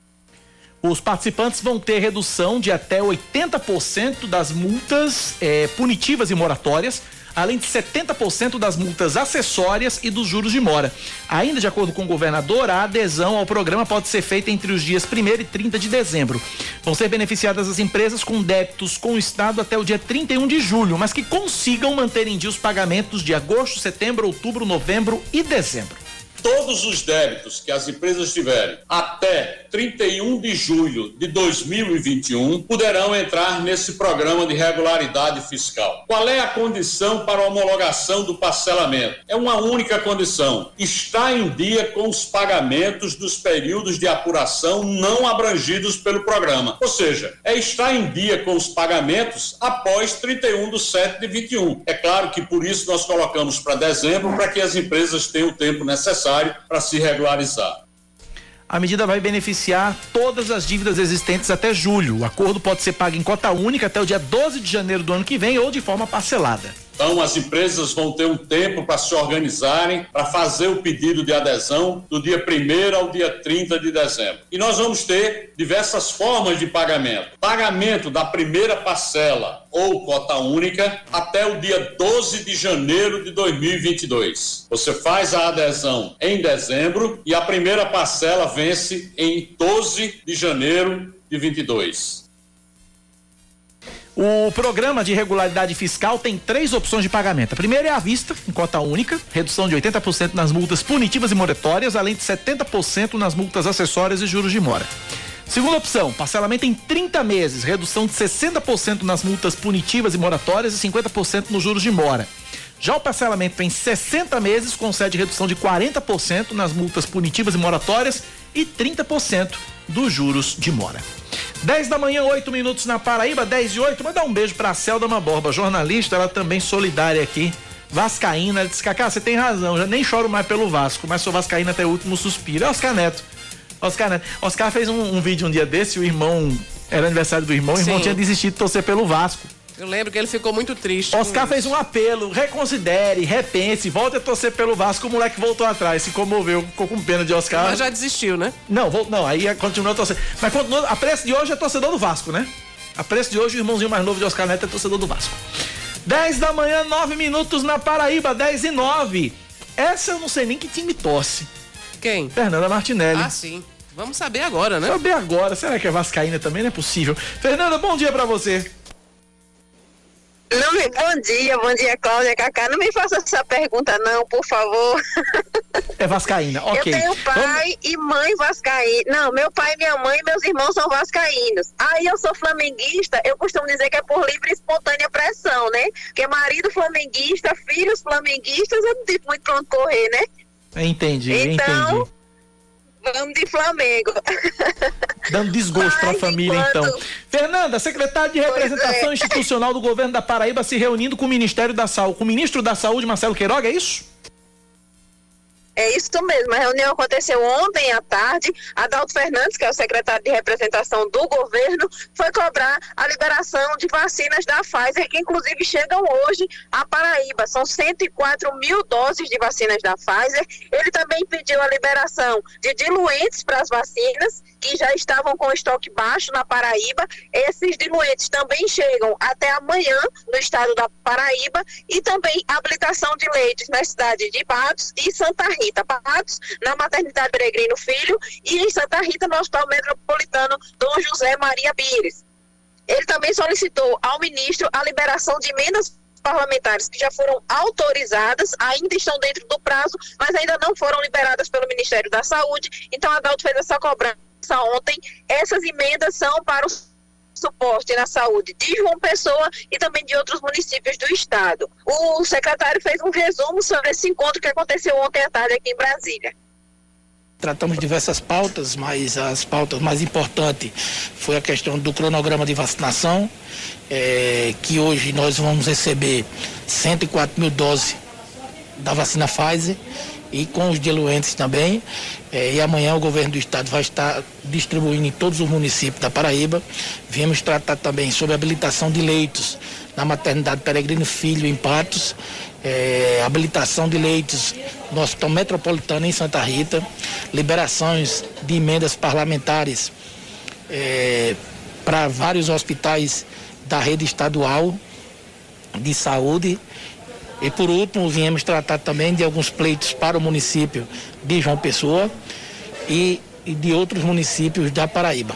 Os participantes vão ter redução de até 80% das multas eh, punitivas e moratórias além de 70% das multas acessórias e dos juros de mora. Ainda de acordo com o governador, a adesão ao programa pode ser feita entre os dias 1 e 30 de dezembro. Vão ser beneficiadas as empresas com débitos com o Estado até o dia 31 de julho, mas que consigam manter em dia os pagamentos de agosto, setembro, outubro, novembro e dezembro todos os débitos que as empresas tiverem até 31 de julho de 2021 poderão entrar nesse programa de regularidade fiscal. Qual é a condição para a homologação do parcelamento? É uma única condição: está em dia com os pagamentos dos períodos de apuração não abrangidos pelo programa. Ou seja, é estar em dia com os pagamentos após 31 de 7 de 21. É claro que por isso nós colocamos para dezembro para que as empresas tenham o tempo necessário necessário para se regularizar. A medida vai beneficiar todas as dívidas existentes até julho. O acordo pode ser pago em cota única até o dia 12 de janeiro do ano que vem ou de forma parcelada. Então, as empresas vão ter um tempo para se organizarem, para fazer o pedido de adesão do dia 1 ao dia 30 de dezembro. E nós vamos ter diversas formas de pagamento: pagamento da primeira parcela ou cota única até o dia 12 de janeiro de 2022. Você faz a adesão em dezembro e a primeira parcela vence em 12 de janeiro de 22. O programa de regularidade fiscal tem três opções de pagamento. A primeira é à vista, em cota única, redução de 80% nas multas punitivas e moratórias, além de 70% nas multas acessórias e juros de mora. Segunda opção, parcelamento em 30 meses, redução de 60% nas multas punitivas e moratórias e 50% nos juros de mora. Já o parcelamento em 60 meses concede redução de 40% nas multas punitivas e moratórias e 30% dos juros de mora. 10 da manhã, 8 minutos na Paraíba, 10 e 8. Mandar um beijo pra Selda Borba, jornalista, ela também solidária aqui. Vascaína, ela disse, Cacá, você tem razão, já nem choro mais pelo Vasco, mas sou Vascaína até o último suspiro. É Oscar Neto. Oscar Neto. Oscar fez um, um vídeo um dia desse, o irmão, era aniversário do irmão, o irmão Sim. tinha desistido de torcer pelo Vasco. Eu lembro que ele ficou muito triste. Oscar fez um apelo, reconsidere, repense, volte a torcer pelo Vasco. O moleque voltou atrás, se comoveu, ficou com pena de Oscar. Mas já desistiu, né? Não, não, aí continuou a torcer. Mas continua, a preço de hoje é torcedor do Vasco, né? A preço de hoje o irmãozinho mais novo de Oscar Neto é torcedor do Vasco. 10 da manhã, 9 minutos na Paraíba, 10 e 9. Essa eu não sei nem que time torce. Quem? Fernanda Martinelli. Ah, sim. Vamos saber agora, né? Saber agora. Será que é Vascaína também? Não é possível. Fernanda, bom dia para você. Não me, bom dia, bom dia, Cláudia Cacá. Não me faça essa pergunta, não, por favor. É Vascaína, ok. Eu tenho pai Vamos... e mãe vascaína. Não, meu pai, minha mãe e meus irmãos são vascaínos. Aí eu sou flamenguista, eu costumo dizer que é por livre e espontânea pressão, né? Porque marido flamenguista, filhos flamenguistas, eu não tive muito pra onde correr, né? Entendi, então, entendi Vamos de Flamengo. Dando desgosto para a família, enquanto- então. Fernanda, secretária de representação é. institucional do governo da Paraíba se reunindo com o Ministério da Saúde, com o ministro da Saúde, Marcelo Queiroga, é isso? É isso mesmo. A reunião aconteceu ontem à tarde. Adalto Fernandes, que é o secretário de representação do governo, foi cobrar a liberação de vacinas da Pfizer, que inclusive chegam hoje à Paraíba. São 104 mil doses de vacinas da Pfizer. Ele também pediu a liberação de diluentes para as vacinas, que já estavam com estoque baixo na Paraíba. Esses diluentes também chegam até amanhã no estado da Paraíba e também habilitação de leitos na cidade de Patos e Santa Rita. Patos, na maternidade Peregrino Filho e em Santa Rita, no Hospital Metropolitano Dom José Maria Pires. Ele também solicitou ao ministro a liberação de emendas parlamentares que já foram autorizadas, ainda estão dentro do prazo, mas ainda não foram liberadas pelo Ministério da Saúde. Então, a Adalto fez essa cobrança ontem. Essas emendas são para o suporte na saúde de João Pessoa e também de outros municípios do estado. O secretário fez um resumo sobre esse encontro que aconteceu ontem à tarde aqui em Brasília. Tratamos diversas pautas, mas as pautas mais importantes foi a questão do cronograma de vacinação, eh, que hoje nós vamos receber 104 mil doses da vacina Pfizer e com os diluentes também. Eh, e amanhã o governo do estado vai estar distribuindo em todos os municípios da Paraíba. Viemos tratar também sobre habilitação de leitos na maternidade Peregrino Filho em Patos, eh, habilitação de leitos no Hospital Metropolitano em Santa Rita, liberações de emendas parlamentares eh, para vários hospitais da rede estadual de saúde. E por último, viemos tratar também de alguns pleitos para o município de João Pessoa e, e de outros municípios da Paraíba.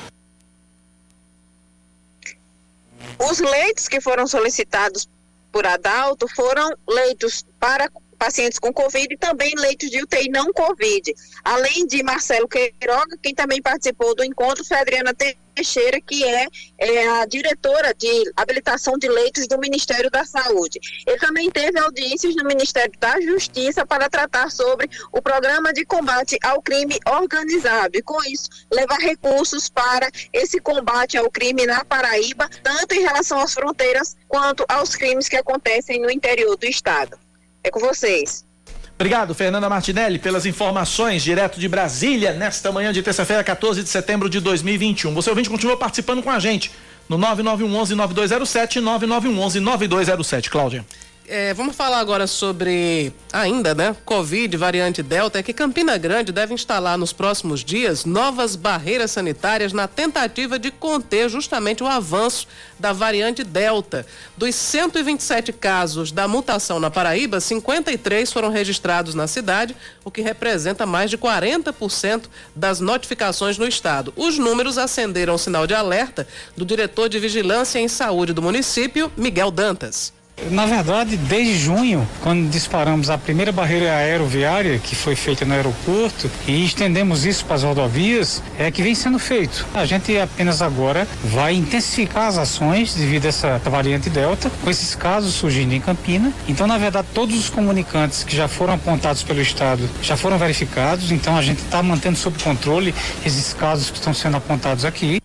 Os leitos que foram solicitados por Adalto foram leitos para pacientes com Covid e também leitos de UTI não Covid. Além de Marcelo Queiroga, quem também participou do encontro foi a Adriana Teixeira, que é, é a diretora de habilitação de leitos do Ministério da Saúde. Ele também teve audiências no Ministério da Justiça para tratar sobre o programa de combate ao crime organizado e, com isso, levar recursos para esse combate ao crime na Paraíba, tanto em relação às fronteiras quanto aos crimes que acontecem no interior do Estado. É com vocês. Obrigado, Fernanda Martinelli, pelas informações direto de Brasília, nesta manhã de terça-feira, 14 de setembro de 2021. Você ouvinte continua participando com a gente no 9911-9207 9911-9207. Cláudia. É, vamos falar agora sobre, ainda, né? Covid, variante Delta, é que Campina Grande deve instalar nos próximos dias novas barreiras sanitárias na tentativa de conter justamente o avanço da variante Delta. Dos 127 casos da mutação na Paraíba, 53 foram registrados na cidade, o que representa mais de 40% das notificações no estado. Os números acenderam o sinal de alerta do diretor de Vigilância em Saúde do município, Miguel Dantas. Na verdade, desde junho, quando disparamos a primeira barreira aeroviária que foi feita no aeroporto e estendemos isso para as rodovias, é que vem sendo feito. A gente apenas agora vai intensificar as ações devido a essa variante Delta, com esses casos surgindo em Campina. Então, na verdade, todos os comunicantes que já foram apontados pelo Estado já foram verificados, então a gente está mantendo sob controle esses casos que estão sendo apontados aqui.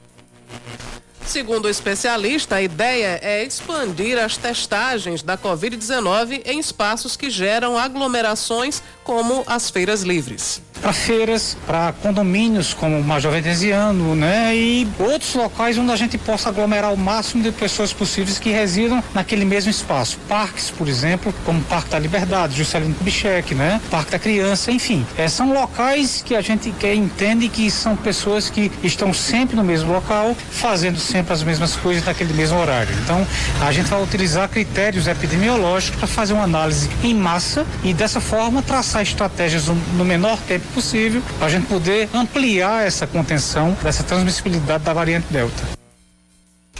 Segundo o especialista, a ideia é expandir as testagens da Covid-19 em espaços que geram aglomerações, como as feiras livres. Para feiras, para condomínios como o Major Veneziano, né? E outros locais onde a gente possa aglomerar o máximo de pessoas possíveis que residam naquele mesmo espaço. Parques, por exemplo, como o Parque da Liberdade, Juscelino Kubitschek, né? Parque da Criança, enfim. É, são locais que a gente quer, entende que são pessoas que estão sempre no mesmo local, fazendo sempre as mesmas coisas naquele mesmo horário. Então, a gente vai utilizar critérios epidemiológicos para fazer uma análise em massa e dessa forma traçar estratégias no, no menor tempo possível para a gente poder ampliar essa contenção dessa transmissibilidade da variante Delta.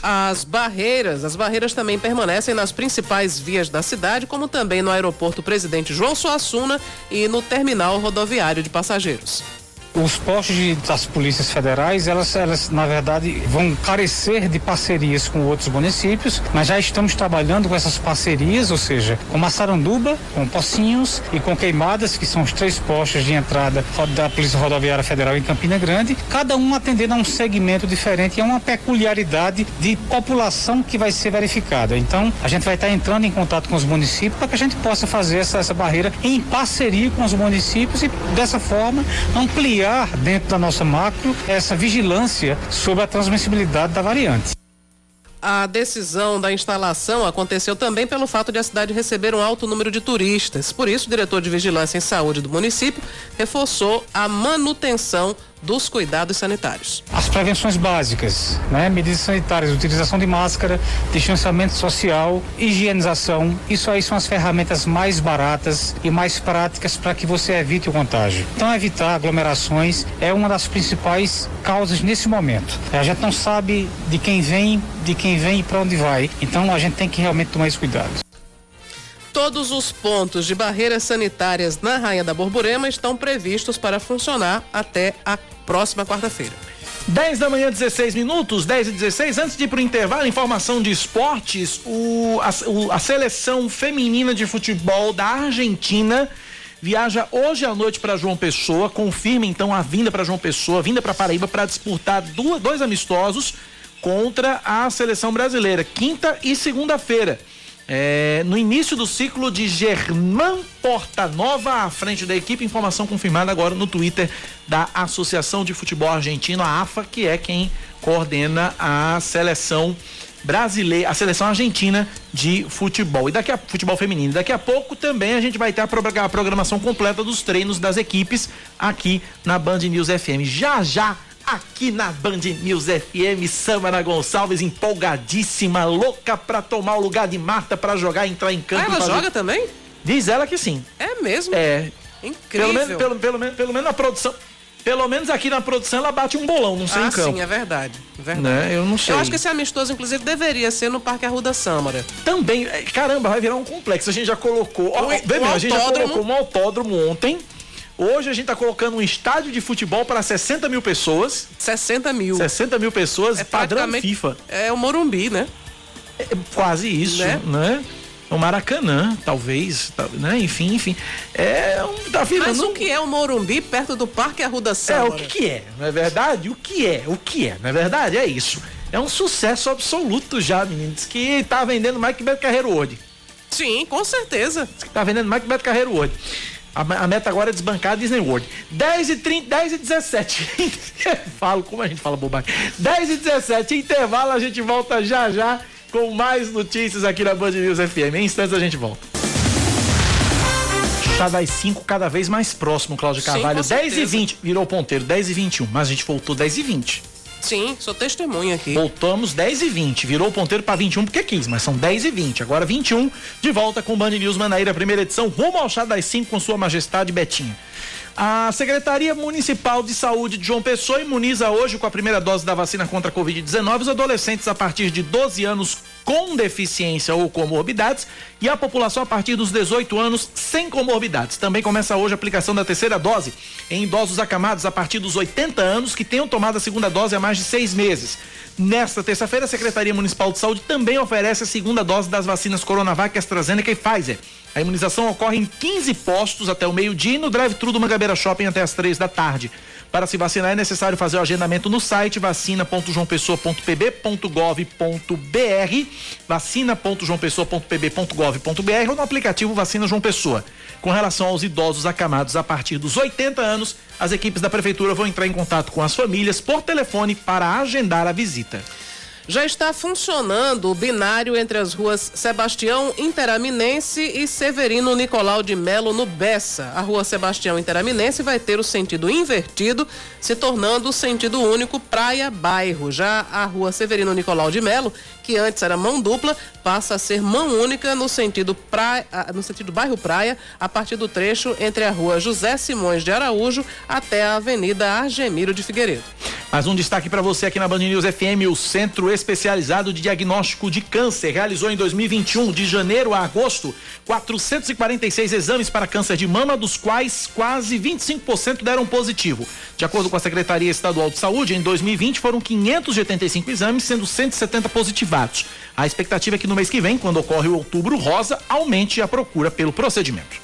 As barreiras, as barreiras também permanecem nas principais vias da cidade, como também no aeroporto Presidente João Suassuna e no terminal rodoviário de passageiros. Os postos de, das polícias federais, elas, elas, na verdade, vão carecer de parcerias com outros municípios, mas já estamos trabalhando com essas parcerias, ou seja, com Massaranduba, com Pocinhos e com Queimadas, que são os três postos de entrada da Polícia Rodoviária Federal em Campina Grande, cada um atendendo a um segmento diferente e a uma peculiaridade de população que vai ser verificada. Então, a gente vai estar entrando em contato com os municípios para que a gente possa fazer essa, essa barreira em parceria com os municípios e, dessa forma, ampliar dentro da nossa macro essa vigilância sobre a transmissibilidade da variante. A decisão da instalação aconteceu também pelo fato de a cidade receber um alto número de turistas. Por isso, o diretor de Vigilância em Saúde do município reforçou a manutenção dos cuidados sanitários. As prevenções básicas, né? Medidas sanitárias, utilização de máscara, distanciamento social, higienização, isso aí são as ferramentas mais baratas e mais práticas para que você evite o contágio. Então evitar aglomerações é uma das principais causas nesse momento. A gente não sabe de quem vem, de quem vem e para onde vai. Então a gente tem que realmente tomar esse cuidado. Todos os pontos de barreiras sanitárias na Rainha da Borborema estão previstos para funcionar até a próxima quarta-feira. 10 da manhã, 16 minutos, 10 e 16. Antes de ir para o intervalo, informação de esportes: o, a, o, a seleção feminina de futebol da Argentina viaja hoje à noite para João Pessoa. Confirma então a vinda para João Pessoa, vinda para Paraíba para disputar duas, dois amistosos contra a seleção brasileira, quinta e segunda-feira. É, no início do ciclo de Germán Portanova à frente da equipe, informação confirmada agora no Twitter da Associação de Futebol Argentino, a AFA, que é quem coordena a seleção brasileira, a seleção argentina de futebol e daqui a futebol feminino. Daqui a pouco também a gente vai ter a programação completa dos treinos das equipes aqui na Band News FM. Já já aqui na Band News FM, Samara Gonçalves empolgadíssima, louca pra tomar o lugar de Marta pra jogar, entrar em campo. Ah, ela fazer... joga também? Diz ela que sim. É mesmo? É. Incrível. Pelo menos, pelo, pelo, menos, pelo menos na produção. Pelo menos aqui na produção ela bate um bolão, não sei ah, em campo. sim, é verdade. É verdade. Né? Eu não sei. Eu acho que esse amistoso, inclusive, deveria ser no Parque Arruda Sâmara. Também, é, caramba, vai virar um complexo. A gente já colocou. Ó, O- bem, o a gente já colocou um autódromo ontem. Hoje a gente tá colocando um estádio de futebol para 60 mil pessoas. 60 mil. 60 mil pessoas, É padrão FIFA. É o Morumbi, né? É quase isso, Né? né? O Maracanã, talvez, né? Enfim, enfim. É um. Tá Mas o que é o Morumbi perto do Parque Arruda É, Sâmara? o que, que é, não é verdade? O que é? O que é? Não é verdade? É isso. É um sucesso absoluto já, meninos. Que tá vendendo mais que Beto Carreiro hoje. Sim, com certeza. Tá vendendo mais que Beto Carreiro hoje. A, meta agora é desbancar a Disney World. 10 e 30, 10 e 17. Intervalo, como a gente fala bobagem. 10 e 17, intervalo, a gente volta já já com mais notícias aqui na Band News FM. Em instantes a gente volta. Chá das 5 cada vez mais próximo, Cláudio Sim, Carvalho. com 10 e certeza. 20, virou ponteiro, 10 e 21, mas a gente voltou 10 e 20. Sim, sou testemunha aqui. Voltamos 10 e 20. Virou o ponteiro para 21 porque quis, mas são 10 e 20. Agora 21, de volta com o Band News Manaíra, primeira edição, rumo ao chá das 5 com sua majestade Betinha. A Secretaria Municipal de Saúde de João Pessoa imuniza hoje com a primeira dose da vacina contra a Covid-19 os adolescentes a partir de 12 anos com deficiência ou comorbidades e a população a partir dos 18 anos sem comorbidades. Também começa hoje a aplicação da terceira dose em idosos acamados a partir dos 80 anos que tenham tomado a segunda dose há mais de seis meses. Nesta terça-feira, a Secretaria Municipal de Saúde também oferece a segunda dose das vacinas Coronavac, AstraZeneca e Pfizer. A imunização ocorre em 15 postos até o meio-dia e no drive-thru do Mangabeira Shopping até as três da tarde. Para se vacinar é necessário fazer o agendamento no site vacina.joaopessoa.pb.gov.br, vacina.joaopessoa.pb.gov.br ou no aplicativo Vacina João Pessoa. Com relação aos idosos acamados a partir dos 80 anos, as equipes da prefeitura vão entrar em contato com as famílias por telefone para agendar a visita. Já está funcionando o binário entre as ruas Sebastião Interaminense e Severino Nicolau de Melo no Bessa. A rua Sebastião Interaminense vai ter o sentido invertido, se tornando o sentido único praia-bairro. Já a rua Severino Nicolau de Melo, que antes era mão dupla, passa a ser mão única no sentido, praia, ah, no sentido bairro-praia, a partir do trecho entre a rua José Simões de Araújo até a Avenida Argemiro de Figueiredo. Mais um destaque para você aqui na Band News FM, o Centro Especializado de Diagnóstico de Câncer realizou em 2021, de janeiro a agosto, 446 exames para câncer de mama, dos quais quase 25% deram positivo. De acordo com a Secretaria Estadual de Saúde, em 2020 foram 585 exames, sendo 170 positivados. A expectativa é que no mês que vem, quando ocorre o outubro rosa, aumente a procura pelo procedimento.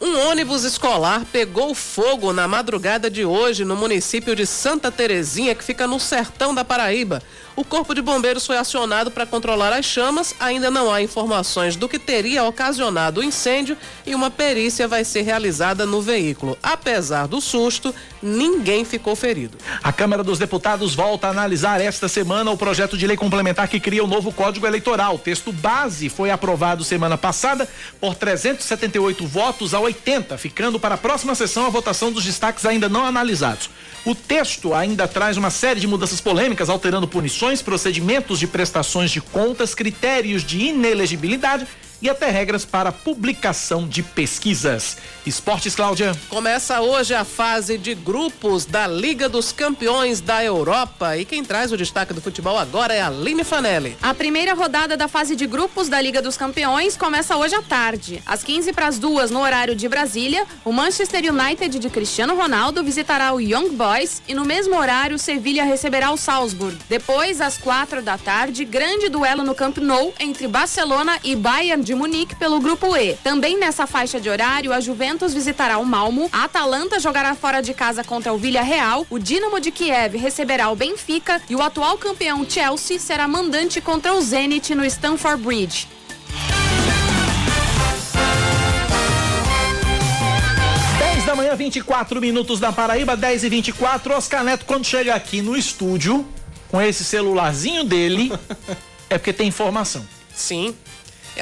Um ônibus escolar pegou fogo na madrugada de hoje no município de Santa Terezinha, que fica no sertão da Paraíba. O Corpo de Bombeiros foi acionado para controlar as chamas. Ainda não há informações do que teria ocasionado o incêndio e uma perícia vai ser realizada no veículo. Apesar do susto, ninguém ficou ferido. A Câmara dos Deputados volta a analisar esta semana o projeto de lei complementar que cria o novo Código Eleitoral. O texto base foi aprovado semana passada por 378 votos a 80, ficando para a próxima sessão a votação dos destaques ainda não analisados. O texto ainda traz uma série de mudanças polêmicas, alterando punições, procedimentos de prestações de contas, critérios de inelegibilidade e até regras para publicação de pesquisas. Esportes, Cláudia. Começa hoje a fase de grupos da Liga dos Campeões da Europa e quem traz o destaque do futebol agora é a Aline Fanelli. A primeira rodada da fase de grupos da Liga dos Campeões começa hoje à tarde. Às 15 para as duas, no horário de Brasília, o Manchester United de Cristiano Ronaldo visitará o Young Boys e no mesmo horário, Sevilha receberá o Salzburg. Depois, às quatro da tarde, grande duelo no Camp Nou entre Barcelona e Bayern de Munique pelo grupo E. Também nessa faixa de horário, a Juventus visitará o Malmo, a Atalanta jogará fora de casa contra o Villarreal, o Dinamo de Kiev receberá o Benfica e o atual campeão Chelsea será mandante contra o Zenit no Stamford Bridge. da manhã, 24 minutos da Paraíba, 10 e 24 Oscar Neto, quando chega aqui no estúdio, com esse celularzinho dele, é porque tem informação. Sim.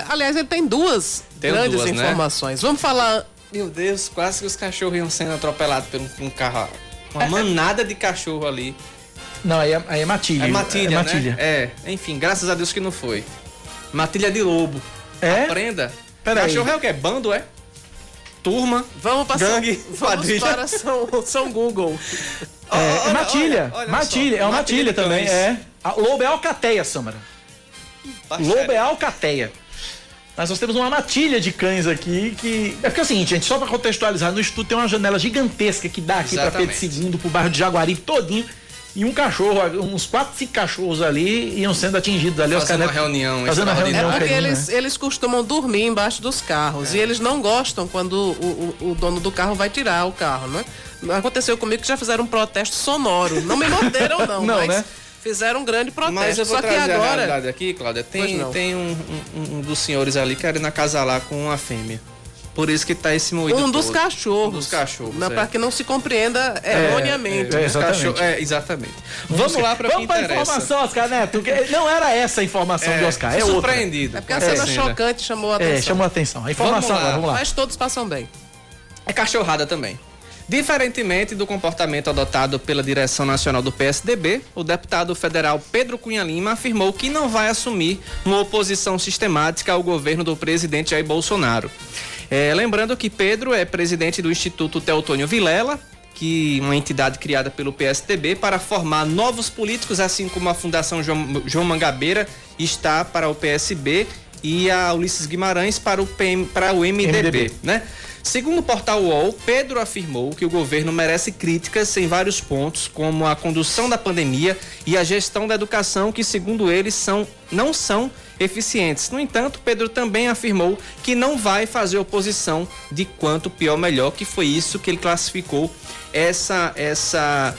Aliás, ele tem duas Tem grandes duas, né? informações. Vamos falar. Meu Deus, quase que os cachorros iam sendo atropelados por um, carro. Uma manada de cachorro ali. Não, aí é, aí é matilha. É matilha, É matilha. né? É, enfim, graças a Deus que não foi. Matilha de lobo. É? Aprenda. Pera aí. Cachorro é o quê? Bando, é? Turma. Vamos para Gangue, São, vamos para São, São Google. É, é matilha. olha só. matilha, é uma Matilha matilha também. É. A lobo é alcateia, Samara. Lobo é alcateia. Mas nós temos uma matilha de cães aqui que. É porque é o seguinte, gente, só pra contextualizar, no estúdio tem uma janela gigantesca que dá aqui pra Pedro. II, pro bairro de Jaguaribe todinho. E um cachorro, uns quatro, cinco cachorros ali iam sendo atingidos ali. os Fazendo caras- uma reunião Fazendo uma reunião. É porque eles, né? eles costumam dormir embaixo dos carros e eles não gostam quando o, o- o dono do carro vai tirar o carro, né? Aconteceu comigo que já fizeram um protesto sonoro. Não me morderam, não, Não, mas né? Fizeram um grande protesto. Mas eu vou Só que a agora. realidade aqui, Cláudia. Tem, tem um, um- um dos senhores ali querendo acasalar com uma fêmea. Por isso que tá esse moído Um dos todo. cachorros. Um dos cachorros. Não, é. Para que não se compreenda erroneamente. É, É, é, exatamente. cachorro- é, exatamente. Vamos lá para o que Vamos pra interessa. informação, Oscar Neto. Não era essa a informação É, de Oscar, é fui outra. surpreendido. É porque a cena chocante chamou a atenção. É, chamou a atenção. A informação Vamos lá. agora, vamos lá. Mas todos passam bem. É cachorrada também. Diferentemente do comportamento adotado pela direção nacional do PSDB, o deputado federal Pedro Cunha Lima afirmou que não vai assumir uma oposição sistemática ao governo do presidente Jair Bolsonaro. É, lembrando que Pedro é presidente do Instituto Teotônio Vilela, que uma entidade criada pelo PSDB para formar novos políticos, assim como a Fundação João, João Mangabeira está para o PSB e a Ulisses Guimarães para o, PM, para o MDB, MDB. né? Segundo o portal UOL, Pedro afirmou que o governo merece críticas em vários pontos, como a condução da pandemia e a gestão da educação, que segundo ele são não são eficientes. No entanto, Pedro também afirmou que não vai fazer oposição de quanto pior melhor, que foi isso que ele classificou essa essa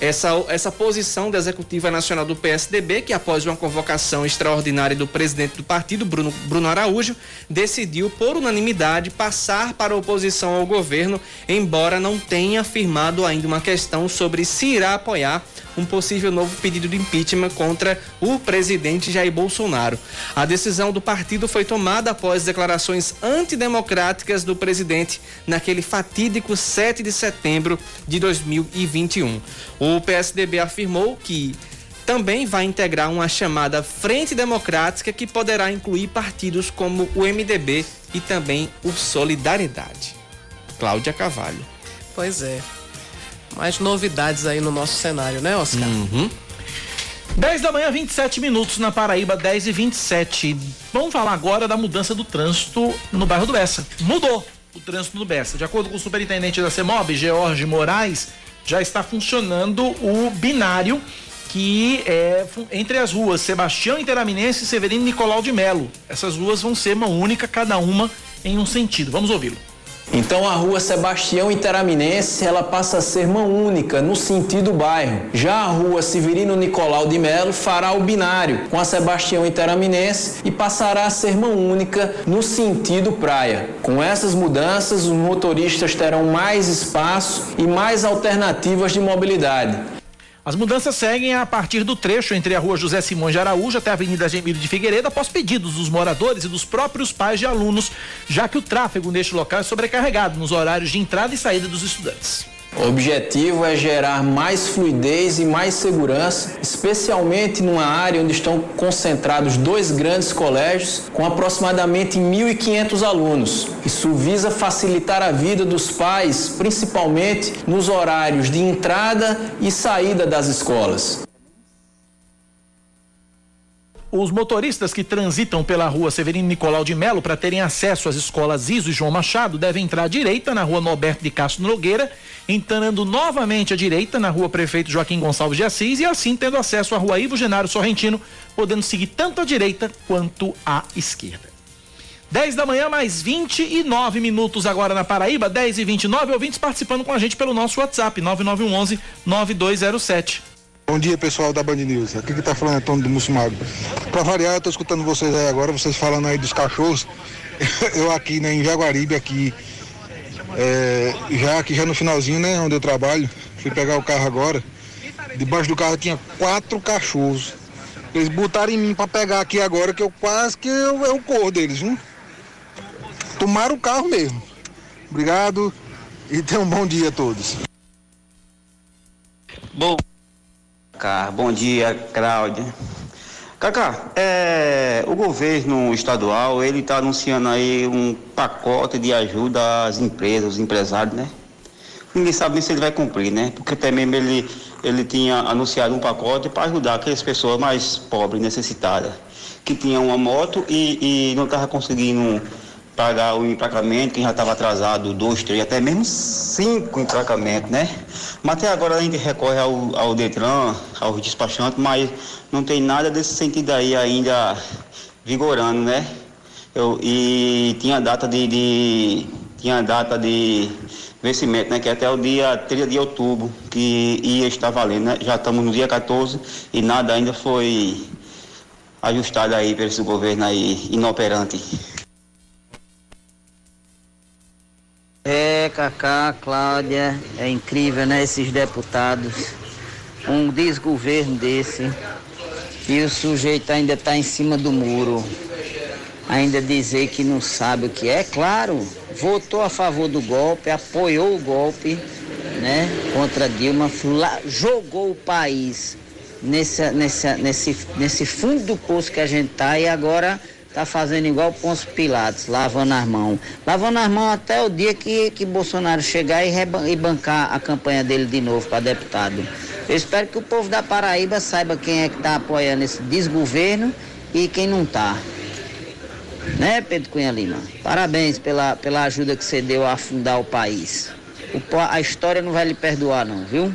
essa, essa posição da executiva nacional do PSDB, que após uma convocação extraordinária do presidente do partido, Bruno, Bruno Araújo, decidiu por unanimidade passar para a oposição ao governo, embora não tenha afirmado ainda uma questão sobre se irá apoiar um possível novo pedido de impeachment contra o presidente Jair Bolsonaro. A decisão do partido foi tomada após declarações antidemocráticas do presidente naquele fatídico 7 de setembro de 2021. O PSDB afirmou que também vai integrar uma chamada Frente Democrática que poderá incluir partidos como o MDB e também o Solidariedade. Cláudia Cavalho. Pois é. Mais novidades aí no nosso cenário, né, Oscar? Uhum. 10 da manhã, 27 minutos na Paraíba, 10 e 27. Vamos falar agora da mudança do trânsito no bairro do Bessa. Mudou o trânsito do Bessa. De acordo com o superintendente da CEMOB, George Moraes, já está funcionando o binário que é entre as ruas Sebastião Interaminense e Severino Nicolau de Melo. Essas ruas vão ser uma única, cada uma em um sentido. Vamos ouvi-lo. Então a rua Sebastião Interaminense ela passa a ser mão única no sentido bairro. Já a rua Severino Nicolau de Melo fará o binário com a Sebastião Interaminense e passará a ser mão única no sentido praia. Com essas mudanças, os motoristas terão mais espaço e mais alternativas de mobilidade. As mudanças seguem a partir do trecho entre a rua José Simões de Araújo até a Avenida Gemílio de Figueiredo, após pedidos dos moradores e dos próprios pais de alunos, já que o tráfego neste local é sobrecarregado nos horários de entrada e saída dos estudantes. O objetivo é gerar mais fluidez e mais segurança, especialmente numa área onde estão concentrados dois grandes colégios com aproximadamente 1.500 alunos. Isso visa facilitar a vida dos pais, principalmente nos horários de entrada e saída das escolas. Os motoristas que transitam pela rua Severino Nicolau de Melo para terem acesso às escolas Iso e João Machado devem entrar à direita na rua Norberto de Castro Nogueira, entrando novamente à direita na rua Prefeito Joaquim Gonçalves de Assis e assim tendo acesso à rua Ivo Genário Sorrentino, podendo seguir tanto à direita quanto à esquerda. 10 da manhã, mais 29 minutos agora na Paraíba, 10 e 29 ouvintes participando com a gente pelo nosso WhatsApp, 9911 9207. Bom dia, pessoal da Band News. Aqui que tá falando é Antônio do Mussumago. Pra variar, eu tô escutando vocês aí agora, vocês falando aí dos cachorros. Eu aqui, né, em Jaguaribe, aqui, é, já aqui já no finalzinho, né, onde eu trabalho, fui pegar o carro agora. Debaixo do carro tinha quatro cachorros. Eles botaram em mim pra pegar aqui agora, que eu quase que eu, eu corro deles, viu? Tomaram o carro mesmo. Obrigado e tenham um bom dia a todos. Bom. Cacá, bom dia, Cláudia. Cacá, é, o governo estadual, ele está anunciando aí um pacote de ajuda às empresas, os empresários, né? Ninguém sabe nem se ele vai cumprir, né? Porque até mesmo ele, ele tinha anunciado um pacote para ajudar aquelas pessoas mais pobres, necessitadas, que tinham uma moto e, e não estavam conseguindo pagar o emplacamento, quem já estava atrasado, dois, três, até mesmo cinco emplacamentos, né? Mas até agora a gente recorre ao, ao Detran, aos despachantes, mas não tem nada desse sentido aí ainda vigorando, né? Eu, e tinha data de, de tinha data de vencimento, né? Que é até o dia 30 de outubro que ia estar valendo, né? Já estamos no dia 14 e nada ainda foi ajustado aí pelo governo aí inoperante. É, Cacá, Cláudia, é incrível, né? Esses deputados. Um desgoverno desse. E o sujeito ainda está em cima do muro. Ainda dizer que não sabe o que é. Claro, votou a favor do golpe, apoiou o golpe, né? Contra Dilma, jogou o país nesse, nesse, nesse, fundo do poço que a gente tá e agora tá fazendo igual Pôncio Pilatos, lavando as mãos. Lavando as mãos até o dia que, que Bolsonaro chegar e, e bancar a campanha dele de novo para deputado. Eu espero que o povo da Paraíba saiba quem é que está apoiando esse desgoverno e quem não está. Né, Pedro Cunha Lima? Parabéns pela, pela ajuda que você deu a afundar o país. O, a história não vai lhe perdoar, não, viu?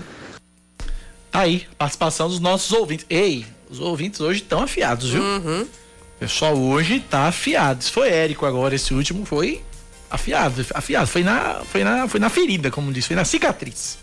Aí, participação dos nossos ouvintes. Ei, os ouvintes hoje estão afiados, viu? Uhum. O pessoal hoje tá afiado. Se foi Érico agora, esse último foi afiado, afiado. Foi na, foi na, foi na ferida, como disse, foi na cicatriz,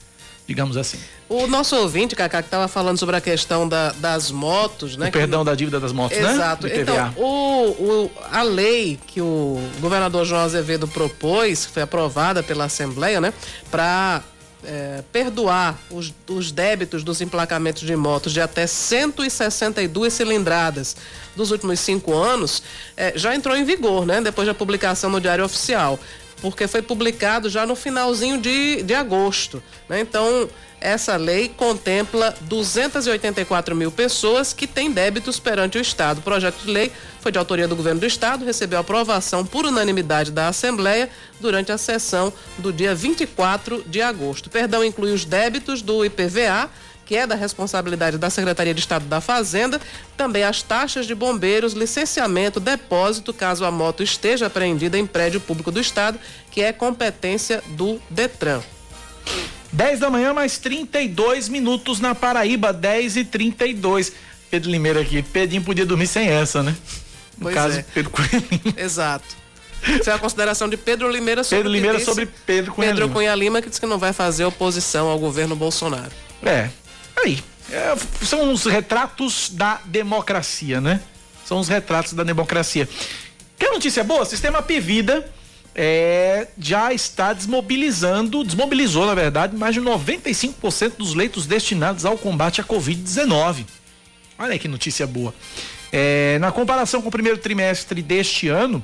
digamos assim. O nosso ouvinte, Cacá, que estava falando sobre a questão da, das motos, né? O perdão que... da dívida das motos, Exato. né? Exato. Então, o, o, a lei que o governador João Azevedo propôs, foi aprovada pela Assembleia, né? Para é, perdoar os, os débitos dos emplacamentos de motos de até 162 cilindradas dos últimos cinco anos, é, já entrou em vigor, né? Depois da publicação no Diário Oficial. Porque foi publicado já no finalzinho de, de agosto. Né? Então, essa lei contempla 284 mil pessoas que têm débitos perante o Estado. O projeto de lei foi de autoria do governo do Estado, recebeu aprovação por unanimidade da Assembleia durante a sessão do dia 24 de agosto. O perdão inclui os débitos do IPVA que é da responsabilidade da Secretaria de Estado da Fazenda, também as taxas de bombeiros, licenciamento, depósito, caso a moto esteja apreendida em prédio público do Estado, que é competência do Detran. 10 da manhã, mais 32 minutos na Paraíba, 10 e 32. Pedro Limeira aqui. Pedrinho podia dormir sem essa, né? No Pois caso, é. Pedro Cunha Lima. Exato. Isso é a consideração de Pedro Limeira sobre Pedro que Limeira disse sobre Pedro Cunha Pedro Lima. Cunha Lima, que disse que não vai fazer oposição ao governo Bolsonaro. É. Aí. É, são os retratos da democracia, né? São os retratos da democracia. Quer notícia boa? Sistema Pivida é, já está desmobilizando, desmobilizou, na verdade, mais de 95% dos leitos destinados ao combate à Covid-19. Olha aí que notícia boa. É, na comparação com o primeiro trimestre deste ano,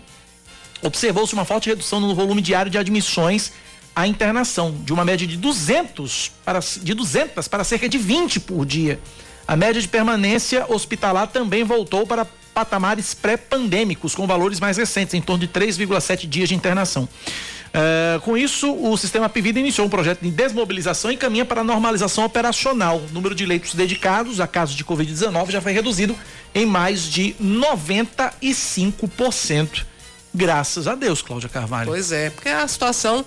observou-se uma forte redução no volume diário de admissões à internação, de uma média de 200 para, de 200 para cerca de 20 por dia. A média de permanência hospitalar também voltou para patamares pré-pandêmicos, com valores mais recentes, em torno de 3,7 dias de internação. Eh, com isso, o sistema Pivida iniciou um projeto de desmobilização e caminha para a normalização operacional. O número de leitos dedicados a casos de Covid-19 já foi reduzido em mais de 95%. Graças a Deus, Cláudia Carvalho. Pois é, porque a situação,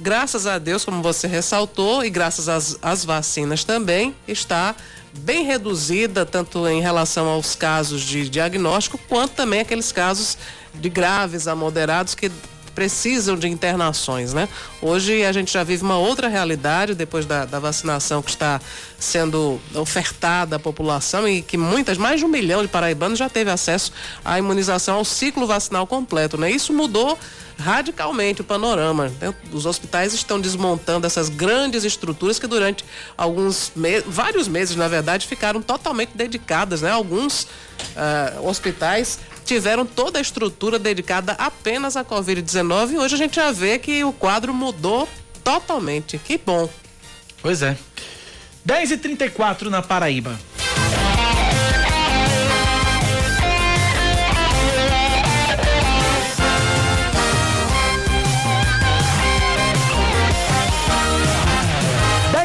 graças a Deus, como você ressaltou, e graças às, às vacinas também, está bem reduzida, tanto em relação aos casos de diagnóstico, quanto também aqueles casos de graves a moderados que precisam de internações, né? Hoje a gente já vive uma outra realidade depois da, da vacinação que está sendo ofertada à população e que muitas, mais de um milhão de paraibanos já teve acesso à imunização ao ciclo vacinal completo, né? Isso mudou radicalmente o panorama. né? Os hospitais estão desmontando essas grandes estruturas que durante alguns meses, vários meses, na verdade, ficaram totalmente dedicadas, né? Alguns ah, hospitais tiveram toda a estrutura dedicada apenas à Covid-19 e hoje a gente já vê que o quadro mudou totalmente. Que bom. Pois é. 10 e 34 na Paraíba.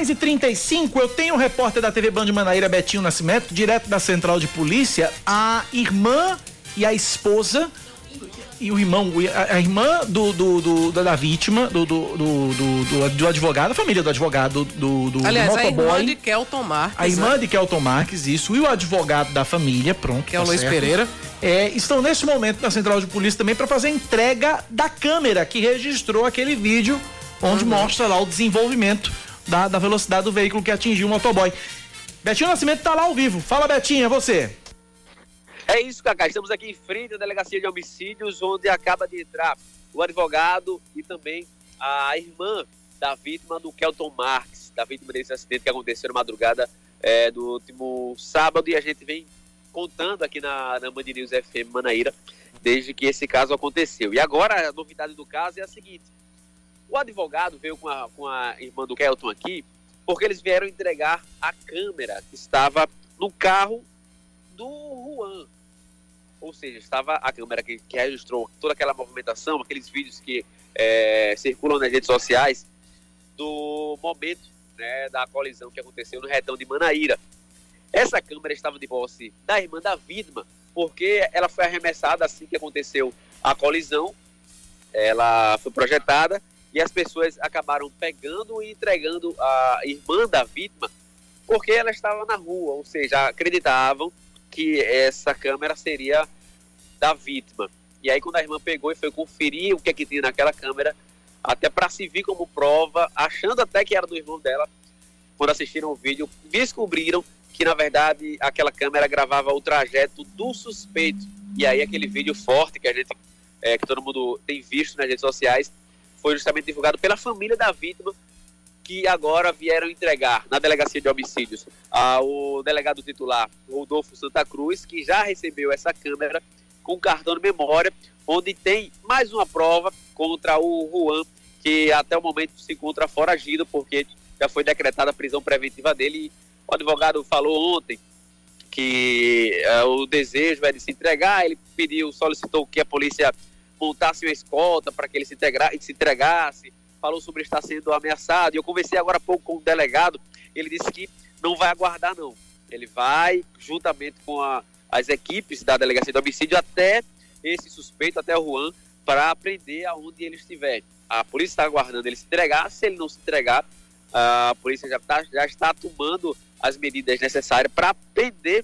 E 35 eu tenho o repórter da TV Band Manaíra, Betinho Nascimento, direto da central de polícia, a irmã e a esposa e o irmão, a, irmã do, do, do- da, vítima, do, do, do, do, do- do advogado, a família do advogado, do, do, Aliás, do a irmã motoboy. de Kelton Marques. A irmã né? de Kelton Marques, isso, e o advogado da família, pronto. Que é o tá Luiz certo. Pereira. É, estão nesse momento na central de polícia também para fazer a entrega da câmera que registrou aquele vídeo onde Uhum. mostra lá o desenvolvimento da, da velocidade do veículo que atingiu o motoboy. Betinho Nascimento tá lá ao vivo. Fala, Betinho, é você. É isso, Cacá. Estamos aqui em frente à delegacia de homicídios, onde acaba de entrar o advogado e também a irmã da vítima do Kelton Marques, da vítima desse acidente que aconteceu na madrugada é, do último sábado. E a gente vem contando aqui na, na Band News FM Manaíra desde que esse caso aconteceu. E agora a novidade do caso é a seguinte: o advogado veio com a, com a irmã do Kelton aqui porque eles vieram entregar a câmera que estava no carro do Juan. Ou seja, estava a câmera que, que registrou toda aquela movimentação, aqueles vídeos que é, circulam nas redes sociais do momento né, da colisão que aconteceu no retão de Manaíra. Essa câmera estava de posse da irmã da vítima, porque ela foi arremessada assim que aconteceu a colisão. Ela foi projetada e as pessoas acabaram pegando e entregando a irmã da vítima porque ela estava na rua, ou seja, acreditavam que essa câmera seria da vítima. E aí quando a irmã pegou e foi conferir o que é que tinha naquela câmera, até para se vir como prova, achando até que era do irmão dela, quando assistiram o vídeo, descobriram que na verdade aquela câmera gravava o trajeto do suspeito. E aí aquele vídeo forte que a gente, é, que todo mundo tem visto nas redes sociais, foi justamente divulgado pela família da vítima, que agora vieram entregar na delegacia de homicídios ao delegado titular Rodolfo Santa Cruz, que já recebeu essa câmera com cartão de memória, onde tem mais uma prova contra o Juan, que até o momento se encontra foragido, porque já foi decretada a prisão preventiva dele. O advogado falou ontem que eh, o desejo é de se entregar, ele pediu, solicitou que a polícia montasse uma escolta para que ele se, integra, se entregasse, falou sobre estar sendo ameaçado. Eu conversei agora há pouco com o delegado, ele disse que não vai aguardar, não. Ele vai, juntamente com a, as equipes da Delegacia de Homicídio, até esse suspeito, até o Juan, para prender aonde ele estiver. A polícia está aguardando ele se entregar. Se ele não se entregar, a polícia já, tá, já está tomando as medidas necessárias para prender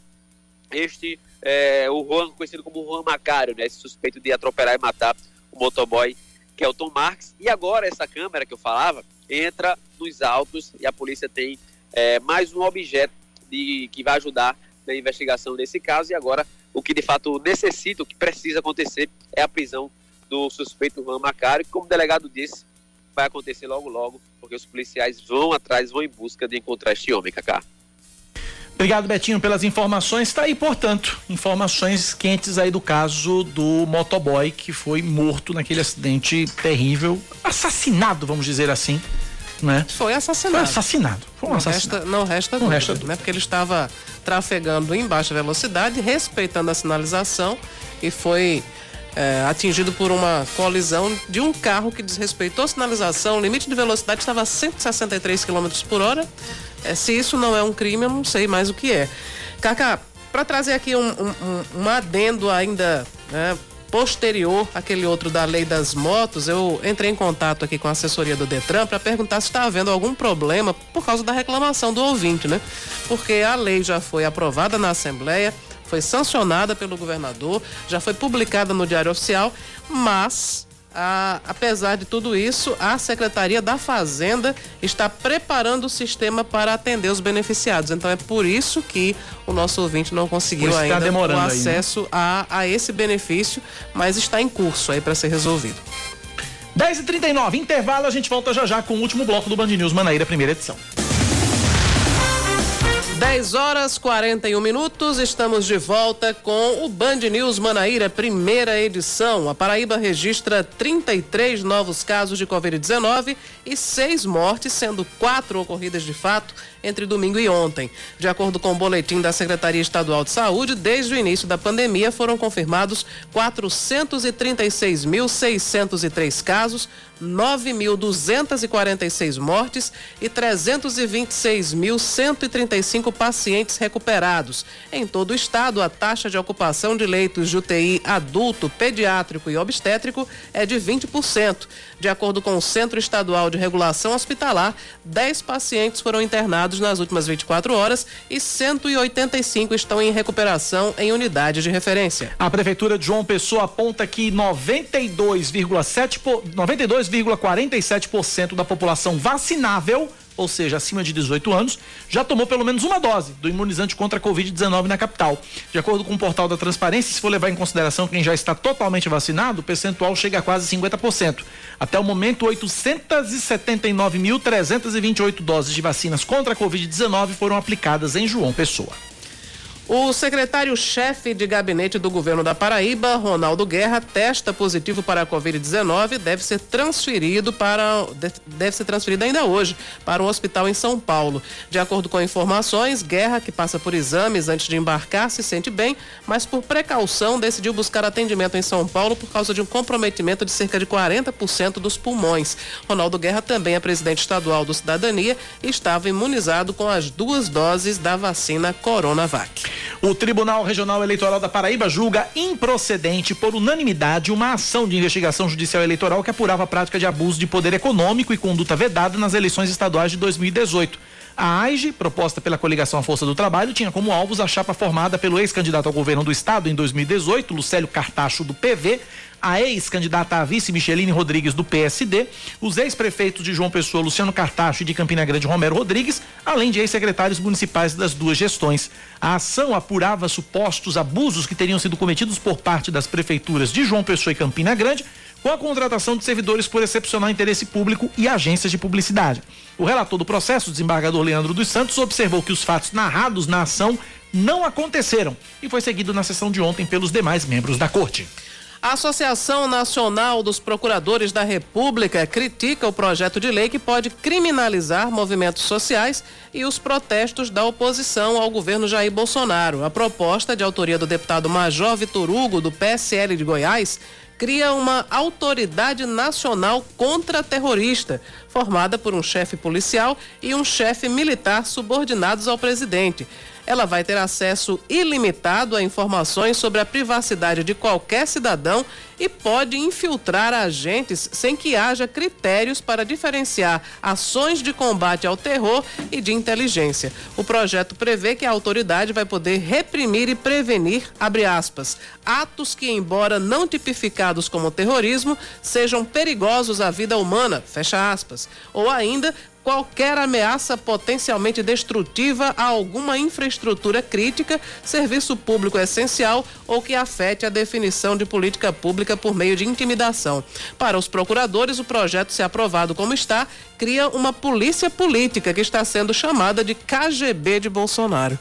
este, é, o Juan, conhecido como Juan Macário, né, esse suspeito de atropelar e matar o motoboy Kelton Marques. E agora essa câmera que eu falava entra nos autos e a polícia tem é, mais um objeto de, que vai ajudar investigação desse caso. E agora o que de fato necessita, o que precisa acontecer é a prisão do suspeito Juan Macário, que como o delegado disse, vai acontecer logo logo, porque os policiais vão atrás, vão em busca de encontrar este homem, Cacá. Obrigado, Betinho, pelas informações. Está aí, portanto, informações quentes aí do caso do motoboy que foi morto naquele acidente terrível, assassinado, vamos dizer assim, né? Foi assassinado. Foi assassinado. Foi um não, assassinato. resta, não resta Não dúvida, resta dúvida. né? Porque ele estava trafegando em baixa velocidade, respeitando a sinalização e foi é, atingido por uma colisão de um carro que desrespeitou a sinalização. O limite de velocidade estava a 163 km por hora. É, se isso não é um crime, eu não sei mais o que é. Cacá, para trazer aqui um, um, um- um adendo ainda né, posterior àquele outro da lei das motos, eu entrei em contato aqui com a assessoria do Detran para perguntar se está havendo algum problema por causa da reclamação do ouvinte, né? Porque a lei já foi aprovada na Assembleia, foi sancionada pelo governador, já foi publicada no Diário Oficial, mas a- apesar de tudo isso, a Secretaria da Fazenda está preparando o sistema para atender os beneficiados. Então é por isso que o nosso ouvinte não conseguiu tá ainda demorando o aí, né? acesso a, a esse benefício, mas está em curso aí para ser resolvido. 10 e 39 intervalo, a gente volta já já com o último bloco do Band News Manaíra, primeira edição. 10 horas 41 minutos, estamos de volta com o Band News Manaíra, primeira edição. A Paraíba registra 33 novos casos de Covid-19 e seis mortes, sendo quatro ocorridas de fato entre domingo e ontem. De acordo com o boletim da Secretaria Estadual de Saúde, desde o início da pandemia foram confirmados 436.603 casos, 9.246 mortes e 326.135 pacientes recuperados. Em todo o estado, a taxa de ocupação de leitos de UTI adulto, pediátrico e obstétrico é de 20%. De acordo com o Centro Estadual de Regulação Hospitalar, 10 pacientes foram internados nas últimas 24 horas e 185 estão em recuperação em unidade de referência. A Prefeitura de João Pessoa aponta que 92,7 po- 92,47% da população vacinável, ou seja, acima de 18 anos, já tomou pelo menos uma dose do imunizante contra a Covid-19 na capital. De acordo com o portal da Transparência, se for levar em consideração quem já está totalmente vacinado, o percentual chega a quase 50%. Até o momento, 879.328 doses de vacinas contra a Covid-19 foram aplicadas em João Pessoa. O secretário-chefe de gabinete do governo da Paraíba, Ronaldo Guerra, testa positivo para a Covid-19 e deve ser transferido para de- deve ser transferido ainda hoje para um hospital em São Paulo. De acordo com informações, Guerra, que passa por exames antes de embarcar, se sente bem, mas por precaução decidiu buscar atendimento em São Paulo por causa de um comprometimento de cerca de 40% dos pulmões. Ronaldo Guerra também é presidente estadual do Cidadania e estava imunizado com as duas doses da vacina Coronavac. O Tribunal Regional Eleitoral da Paraíba julga improcedente por unanimidade uma ação de investigação judicial eleitoral que apurava a prática de abuso de poder econômico e conduta vedada nas eleições estaduais de 2018. A AIGE, proposta pela coligação à Força do Trabalho, tinha como alvos a chapa formada pelo ex-candidato ao governo do estado em 2018, Lucélio Cartacho do PV, a ex-candidata a vice Micheline Rodrigues do PSD, os ex-prefeitos de João Pessoa, Luciano Cartacho e de Campina Grande, Romero Rodrigues, além de ex-secretários municipais das duas gestões. A ação apurava supostos abusos que teriam sido cometidos por parte das prefeituras de João Pessoa e Campina Grande com a contratação de servidores por excepcional interesse público e agências de publicidade. O relator do processo, o desembargador Leandro dos Santos, observou que os fatos narrados na ação não aconteceram e foi seguido na sessão de ontem pelos demais membros da corte. A Associação Nacional dos Procuradores da República critica o projeto de lei que pode criminalizar movimentos sociais e os protestos da oposição ao governo Jair Bolsonaro. A proposta, de autoria do deputado Major Vitor Hugo, do PSL de Goiás, cria uma autoridade nacional contra-terrorista, formada por um chefe policial e um chefe militar subordinados ao presidente ela vai ter acesso ilimitado a informações sobre a privacidade de qualquer cidadão e pode infiltrar agentes sem que haja critérios para diferenciar ações de combate ao terror e de inteligência. O projeto prevê que a autoridade vai poder reprimir e prevenir, aspas, atos que, embora não tipificados como terrorismo, sejam perigosos à vida humana, fecha aspas, ou ainda qualquer ameaça potencialmente destrutiva a alguma infraestrutura crítica, serviço público essencial ou que afete a definição de política pública por meio de intimidação. Para os procuradores, o projeto, se aprovado como está, cria uma polícia política que está sendo chamada de KGB de Bolsonaro.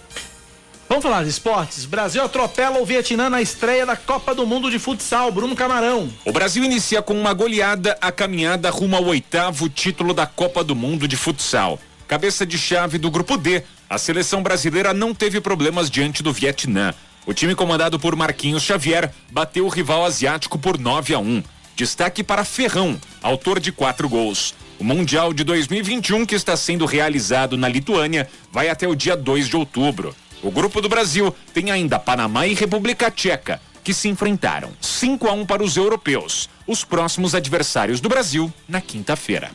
Vamos falar de esportes? Brasil atropela o Vietnã na estreia da Copa do Mundo de Futsal. Bruno Camarão. O Brasil inicia com uma goleada a caminhada rumo ao oitavo título da Copa do Mundo de Futsal. Cabeça de chave do grupo D, a seleção brasileira não teve problemas diante do Vietnã. O time comandado por Marquinhos Xavier bateu o rival asiático por 9 a 1. Destaque para Ferrão, autor de quatro gols. O Mundial de 2021, que está sendo realizado na Lituânia, vai até o dia 2 de outubro. O grupo do Brasil tem ainda Panamá e República Tcheca, que se enfrentaram 5 a 1 para os europeus, os próximos adversários do Brasil na quinta-feira.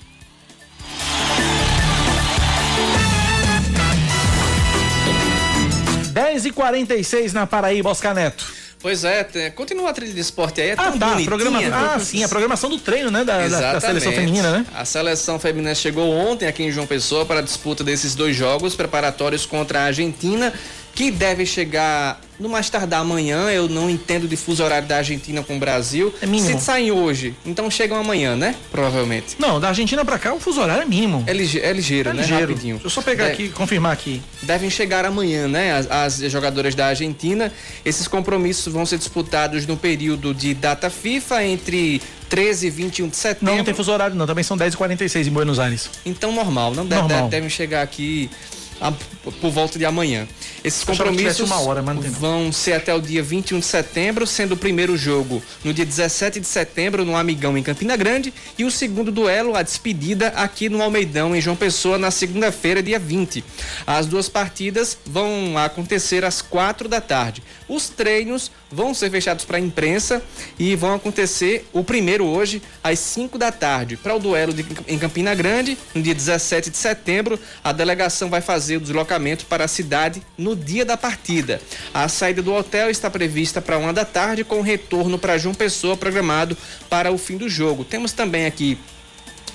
Dez e seis na Paraíba, Oscar Neto. Pois é, tem, continua a trilha de esporte aí. É ah, tá. Programa, ah, sim, a programação do treino, né? Da, da, da, seleção feminina, né? A seleção feminina chegou ontem aqui em João Pessoa para a disputa desses dois jogos preparatórios contra a Argentina que deve chegar no mais tardar amanhã. Eu não entendo de fuso horário da Argentina com o Brasil. É mínimo. Se saem hoje, então chegam amanhã, né? Provavelmente. Não, da Argentina para cá o fuso horário é mínimo. É, lige é ligeiro, é né? Ligeiro. Rapidinho. Deixa eu só pegar aqui, confirmar aqui. Devem chegar amanhã, né? As, as, jogadoras da Argentina. Esses compromissos vão ser disputados no período de data FIFA entre 13 e 21 de setembro. Não, não tem fuso horário não, também são 10 e 46 em Buenos Aires. Então normal, não deve, normal. devem chegar aqui a, por volta de amanhã. Esses compromissos hora, vão ser até o dia 21 de setembro, sendo o primeiro jogo no dia 17 de setembro no Amigão em Campina Grande e o segundo duelo, a despedida aqui no Almeidão em João Pessoa na segunda-feira, dia 20. As duas partidas vão acontecer às quatro da tarde. Os treinos vão ser fechados para a imprensa e vão acontecer o primeiro hoje às 5 da tarde. Para o duelo de, em Campina Grande, no dia 17 de setembro, a delegação vai fazer o deslocamento para a cidade no dia da partida. A saída do hotel está prevista para uma da tarde, com retorno para João Pessoa programado para o fim do jogo. Temos também aqui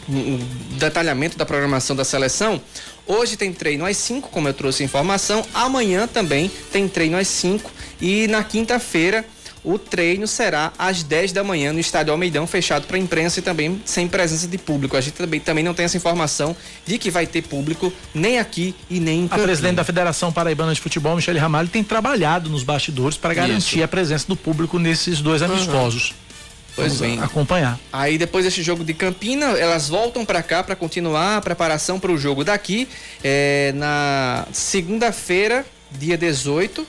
um detalhamento da programação da seleção. Hoje tem treino às 5, como eu trouxe informação. Amanhã também tem treino às 5 e na quinta-feira o treino será às 10 da manhã no estádio Almeidão, fechado para imprensa e também sem presença de público. A gente também, também não tem essa informação de que vai ter público nem aqui e nem em A presidente da Federação Paraibana de Futebol, Michele Ramalho, tem trabalhado nos bastidores para garantir Isso. a presença do público nesses dois amistosos. Uhum. Pois Vamos bem. acompanhar. Aí depois desse jogo de Campina, elas voltam para cá para continuar a preparação para o jogo daqui é, na segunda-feira, dia 18.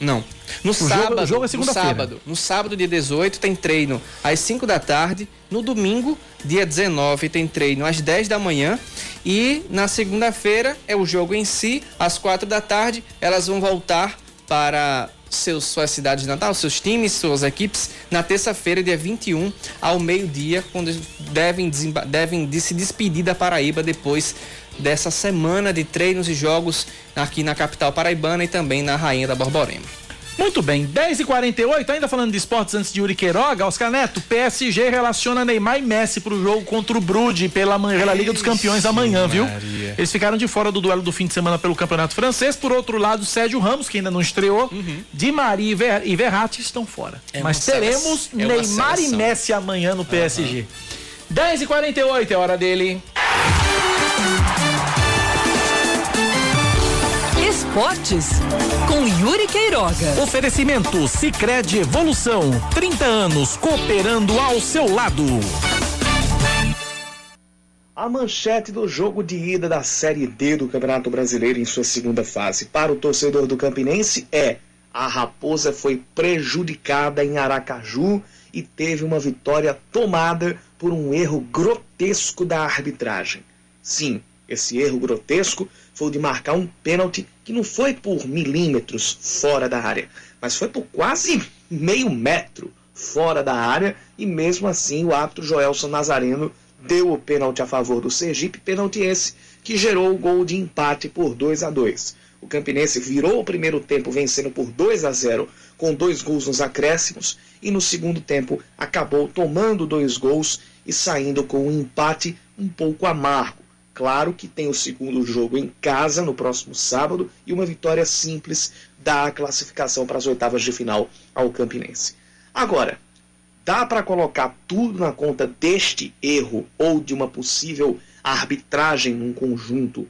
Não. No o sábado. Jogo, jogo é. No sábado, no sábado, dia 18, tem treino às 5 da tarde. No domingo, dia 19, tem treino às 10 da manhã. E na segunda-feira é o jogo em si, às 4 da tarde. Elas vão voltar para seus, suas cidades de Natal, seus times, suas equipes, na terça-feira, dia 21, ao meio-dia, quando devem, devem de se despedir da Paraíba depois dessa semana de treinos e jogos aqui na capital paraibana e também na Rainha da Borborema. Muito bem, 10 e 48 ainda falando de esportes antes de Yuri Queiroga, Oscar Neto, PSG relaciona Neymar e Messi pro jogo contra o Brude pela, pela Liga dos Campeões amanhã, viu? Eles ficaram de fora do duelo do fim de semana pelo Campeonato Francês. Por outro lado, Sérgio Ramos, que ainda não estreou, uhum. Di Maria e, Ver, e Verratti estão fora. É Mas teremos é Neymar e Messi amanhã no PSG. Uhum. 10 e 48 é hora dele. Esportes com Yuri Queiroga. Oferecimento Sicredi Evolução, 30 anos cooperando ao seu lado. A manchete do jogo de ida da Série D do Campeonato Brasileiro em sua segunda fase para o torcedor do Campinense é: a Raposa foi prejudicada em Aracaju e teve uma vitória tomada por um erro grotesco da arbitragem. Sim, esse erro grotesco foi o de marcar um pênalti que não foi por milímetros fora da área, mas foi por quase meio metro fora da área e mesmo assim o árbitro Joelson Nazareno deu o pênalti a favor do Sergipe, pênalti esse que gerou o gol de empate por 2 a 2. O Campinense virou o primeiro tempo vencendo por 2 a 0 com dois gols nos acréscimos e no segundo tempo acabou tomando dois gols e saindo com um empate um pouco amargo. Claro que tem o segundo jogo em casa no próximo sábado e uma vitória simples dá a classificação para as oitavas de final ao Campinense. Agora, dá para colocar tudo na conta deste erro ou de uma possível arbitragem num conjunto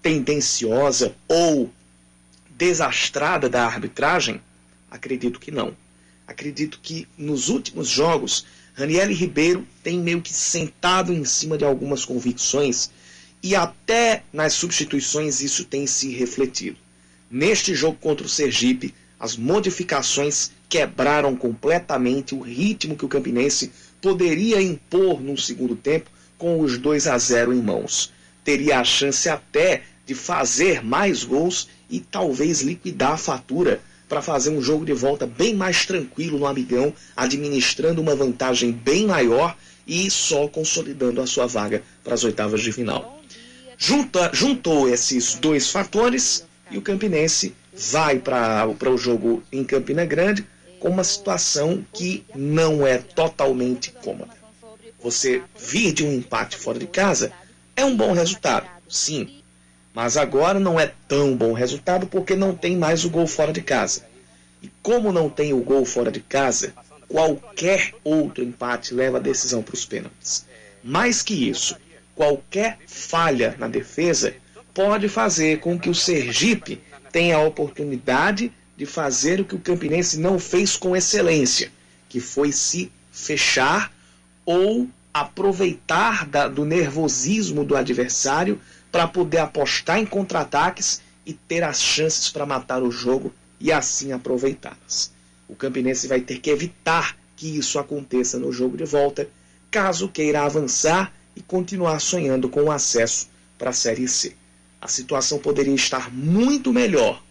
tendenciosa ou desastrada da arbitragem? Acredito que não. Acredito que nos últimos jogos, Raniel Ribeiro tem meio que sentado em cima de algumas convicções e até nas substituições isso tem se refletido. Neste jogo contra o Sergipe, as modificações quebraram completamente o ritmo que o Campinense poderia impor no segundo tempo com os 2 a 0 em mãos. Teria a chance até de fazer mais gols e talvez liquidar a fatura para fazer um jogo de volta bem mais tranquilo no Amigão, administrando uma vantagem bem maior e só consolidando a sua vaga para as oitavas de final. Junta, juntou esses dois fatores e o Campinense vai para o jogo em Campina Grande com uma situação que não é totalmente cômoda. Você vir de um empate fora de casa é um bom resultado, sim, mas agora não é tão bom resultado porque não tem mais o gol fora de casa. E como não tem o gol fora de casa, qualquer outro empate leva a decisão para os pênaltis. Mais que isso, qualquer falha na defesa pode fazer com que o Sergipe tenha a oportunidade de fazer o que o Campinense não fez com excelência, que foi se fechar ou aproveitar da, do nervosismo do adversário para poder apostar em contra-ataques e ter as chances para matar o jogo e assim aproveitá-las. O Campinense vai ter que evitar que isso aconteça no jogo de volta, caso queira avançar e continuar sonhando com o acesso para a Série C. A situação poderia estar muito melhor,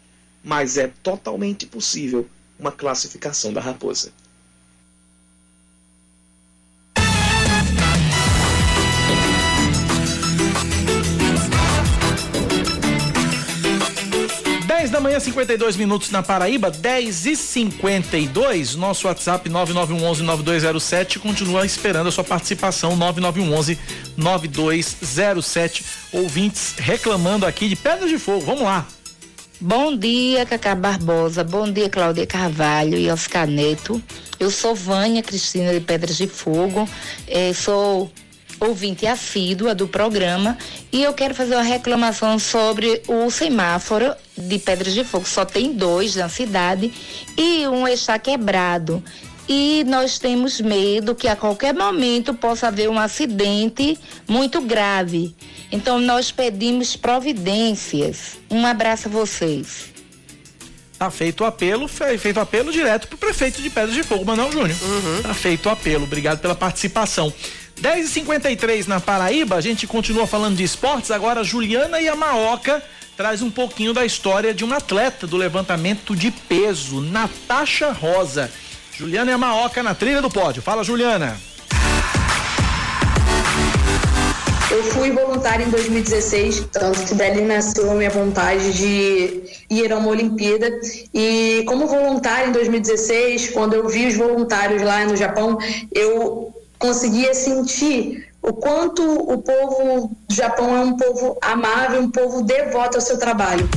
mas é totalmente possível uma classificação da Raposa. 10 da manhã, 52 minutos na Paraíba, 10 e 52 Nosso WhatsApp 9911-9207 continua esperando a sua participação. 9911-9207. Ouvintes reclamando aqui de Pedras de Fogo. Vamos lá. Bom dia, Cacá Barbosa. Bom dia, Cláudia Carvalho e Oscar Neto. Eu sou Vânia Cristina de Pedras de Fogo. Eh, sou ouvinte assídua do programa e eu quero fazer uma reclamação sobre o semáforo de Pedras de Fogo. Só tem dois na cidade e um está quebrado. E nós temos medo que a qualquer momento possa haver um acidente muito grave. Então nós pedimos providências. Um abraço a vocês. Tá feito o apelo, feito o apelo direto pro prefeito de Pedras de Fogo, Manuel Júnior. Uhum. Tá feito o apelo. Obrigado pela participação. 10h53 na Paraíba, a gente continua falando de esportes. Agora, Juliana Yamaoka traz um pouquinho da história de uma atleta do levantamento de peso, Natasha Rosa. Juliana Yamaoka na trilha do pódio. Fala, Juliana. Eu fui voluntária em 2016, tanto que dali nasceu a minha vontade de ir a uma Olimpíada. E como voluntária em 2016, quando eu vi os voluntários lá no Japão, eu conseguia sentir o quanto o povo do Japão é um povo amável, um povo devoto ao seu trabalho.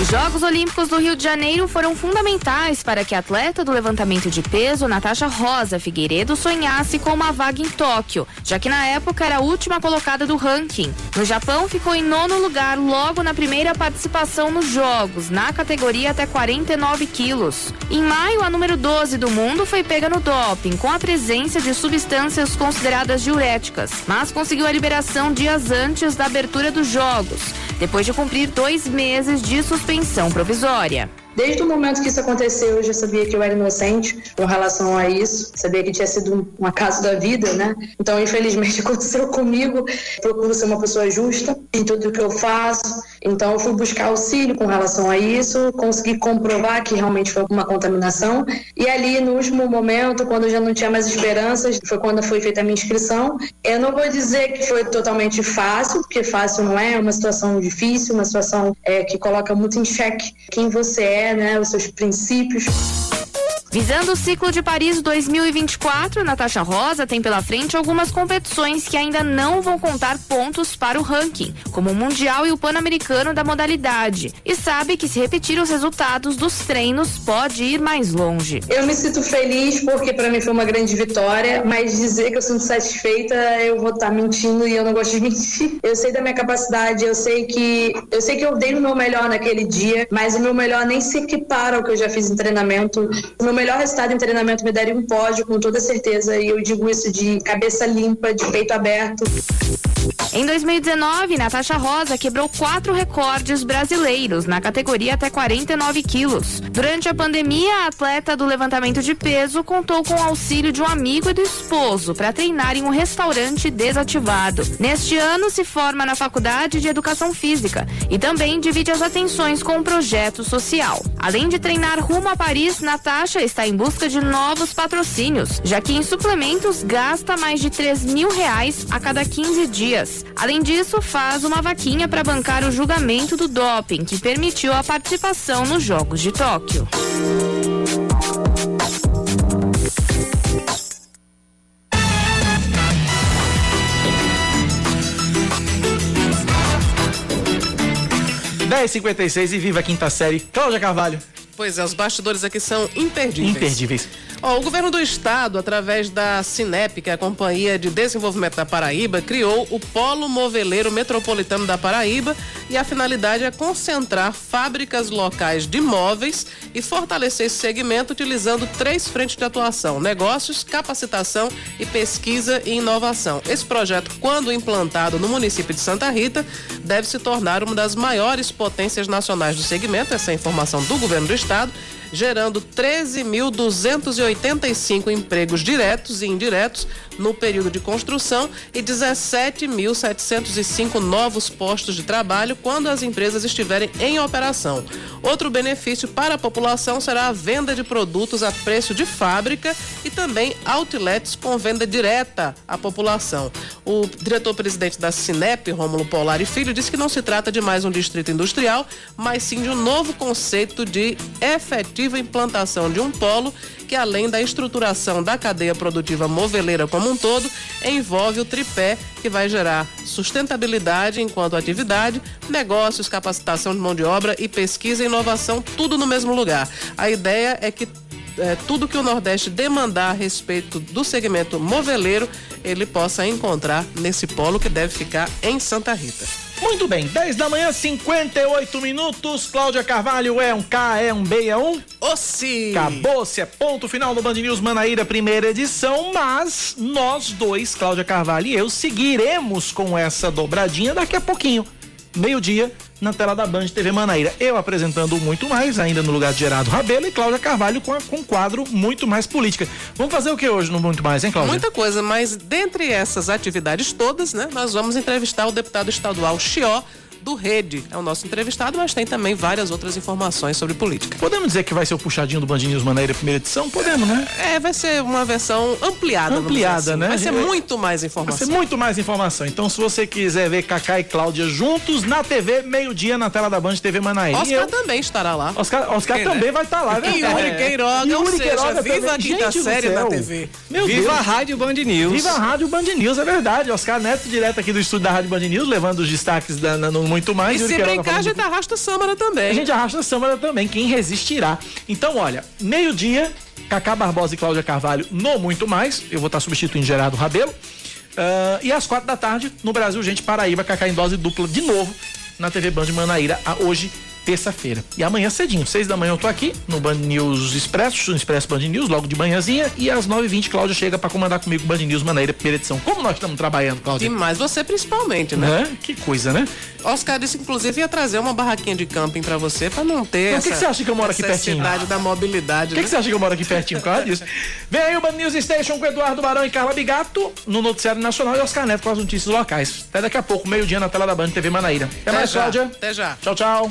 Os Jogos Olímpicos do Rio de Janeiro foram fundamentais para que a atleta do levantamento de peso, Natasha Rosa Figueiredo, sonhasse com uma vaga em Tóquio, já que na época era a última colocada do ranking. No Japão, ficou em nono lugar logo na primeira participação nos Jogos, na categoria até 49 quilos. Em maio, a número 12 do mundo foi pega no doping, com a presença de substâncias consideradas diuréticas, mas conseguiu a liberação dias antes da abertura dos Jogos, depois de cumprir dois meses de suspensão provisória. Desde o momento que isso aconteceu, eu já sabia que eu era inocente com relação a isso, sabia que tinha sido um acaso da vida, né? Então, infelizmente, aconteceu comigo. Procuro ser uma pessoa justa em tudo que eu faço. Então, eu fui buscar auxílio com relação a isso, consegui comprovar que realmente foi uma contaminação. E ali, no último momento, quando eu já não tinha mais esperanças, foi quando foi feita a minha inscrição. Eu não vou dizer que foi totalmente fácil, porque fácil não é, é uma situação difícil, uma situação é, que coloca muito em xeque quem você é, né, os seus princípios. Visando o ciclo de Paris 2024, Natasha Rosa tem pela frente algumas competições que ainda não vão contar pontos para o ranking, como o Mundial e o Pan-Americano da modalidade. E sabe que se repetir os resultados dos treinos, pode ir mais longe. Eu me sinto feliz porque para mim foi uma grande vitória, mas dizer que eu sinto satisfeita, eu vou estar tá mentindo e eu não gosto de mentir. Eu sei da minha capacidade, eu sei que eu sei que eu dei o meu melhor naquele dia, mas o meu melhor nem se equipara ao que eu já fiz em treinamento. O meu melhor resultado em treinamento me daria um pódio, com toda certeza. E eu digo isso de cabeça limpa, de peito aberto. Em 2019, Natasha Rosa quebrou quatro recordes brasileiros na categoria até 49 quilos. Durante a pandemia, a atleta do levantamento de peso contou com o auxílio de um amigo e do esposo para treinar em um restaurante desativado. Neste ano, se forma na Faculdade de Educação Física e também divide as atenções com um projeto social. Além de treinar rumo a Paris, Natasha está em busca de novos patrocínios, já que em suplementos gasta mais de 3 mil reais a cada 15 dias. Além disso, faz uma vaquinha para bancar o julgamento do doping, que permitiu a participação nos Jogos de Tóquio. E seis e viva a quinta série. Cláudia Carvalho. Pois é, os bastidores aqui são imperdíveis. Imperdíveis. Ó, o governo do estado, através da Cinep, que é a Companhia de Desenvolvimento da Paraíba, criou o Polo Moveleiro Metropolitano da Paraíba e a finalidade é concentrar fábricas locais de móveis e fortalecer esse segmento utilizando três frentes de atuação: negócios, capacitação e pesquisa e inovação. Esse projeto, quando implantado no município de Santa Rita, deve se tornar uma das maiores potências nacionais do segmento, essa é a informação do governo do estado gerando 13.285 empregos diretos e indiretos no período de construção e 17.705 novos postos de trabalho quando as empresas estiverem em operação. Outro benefício para a população será a venda de produtos a preço de fábrica e também outlets com venda direta à população. O diretor-presidente da Cinep, Rômulo Polari Filho, disse que não se trata de mais um distrito industrial, mas sim de um novo conceito de efetiva implantação de um polo que além da estruturação da cadeia produtiva moveleira como um todo, envolve o tripé que vai gerar sustentabilidade enquanto atividade, negócios, capacitação de mão de obra e pesquisa e inovação, tudo no mesmo lugar. A ideia é que é, tudo que o Nordeste demandar a respeito do segmento moveleiro, ele possa encontrar nesse polo que deve ficar em Santa Rita. Muito bem, 10 da manhã, 58 minutos. Cláudia Carvalho é um K, é um B, é um. Ossi! Acabou-se, é ponto final do Band News Manaíra, primeira edição. Mas nós dois, Cláudia Carvalho e eu, seguiremos com essa dobradinha daqui a pouquinho. Meio-dia, na tela da Band TV Manaíra. Eu apresentando muito mais, ainda no lugar de Gerardo Rabelo e Cláudia Carvalho com, a, com um quadro muito mais política. Vamos fazer o que hoje no Muito Mais, hein, Cláudia? Muita coisa, mas dentre essas atividades todas, né, nós vamos entrevistar o deputado estadual Chió do Rede. É o nosso entrevistado, mas tem também várias outras informações sobre política. Podemos dizer que vai ser o puxadinho do Band News Maneira primeira edição? Podemos, né? É, vai ser uma versão ampliada. Ampliada, assim. né? Vai ser muito mais informação. Vai ser muito mais informação. Então, se você quiser ver Cacá e Cláudia juntos na TV, meio-dia na tela da Band TV Manaíra. Oscar eu... também estará lá. Oscar, Oscar Quem, também né? vai estar lá. E Yuri Queiroga, e seja, Queiroga viva a quinta Gente série na TV. Meu viva Deus. a Rádio Band News. Viva a Rádio Band News, é verdade. Oscar Neto, direto aqui do estúdio da Rádio Band News, levando os destaques da, no Muito Mais. E se brincar, a gente arrasta Sâmara também. A gente arrasta Sâmara também, quem resistirá. Então, olha, meio-dia, Cacá Barbosa e Cláudia Carvalho no Muito Mais. Eu vou estar substituindo Gerardo Rabelo. Uh, e às quatro da tarde, no Brasil, gente, Paraíba, Cacá em dose dupla de novo na TV Band de Manaíra, hoje terça-feira. E amanhã cedinho, seis da manhã eu tô aqui no Band News Expresso, no Expresso Band News, logo de manhãzinha, e às nove e vinte Cláudia chega para comandar comigo o Band News Manaíra, primeira edição. Como nós estamos trabalhando, Cláudia? Demais, você principalmente, né? Né? Que coisa, né? Oscar disse, inclusive, ia trazer uma barraquinha de camping pra você, pra não ter Então, o que essa que você acha que eu moro aqui pertinho? da mobilidade. O que, que você acha que eu moro aqui pertinho por causa disso? Vem aí o Band News Station com Eduardo Barão e Carla Bigato no Noticiário Nacional e Oscar Neto com as notícias locais. Até daqui a pouco, meio-dia na tela da Band TV Manaíra. Até, Até mais, já. Cláudia. Até já. Tchau, tchau.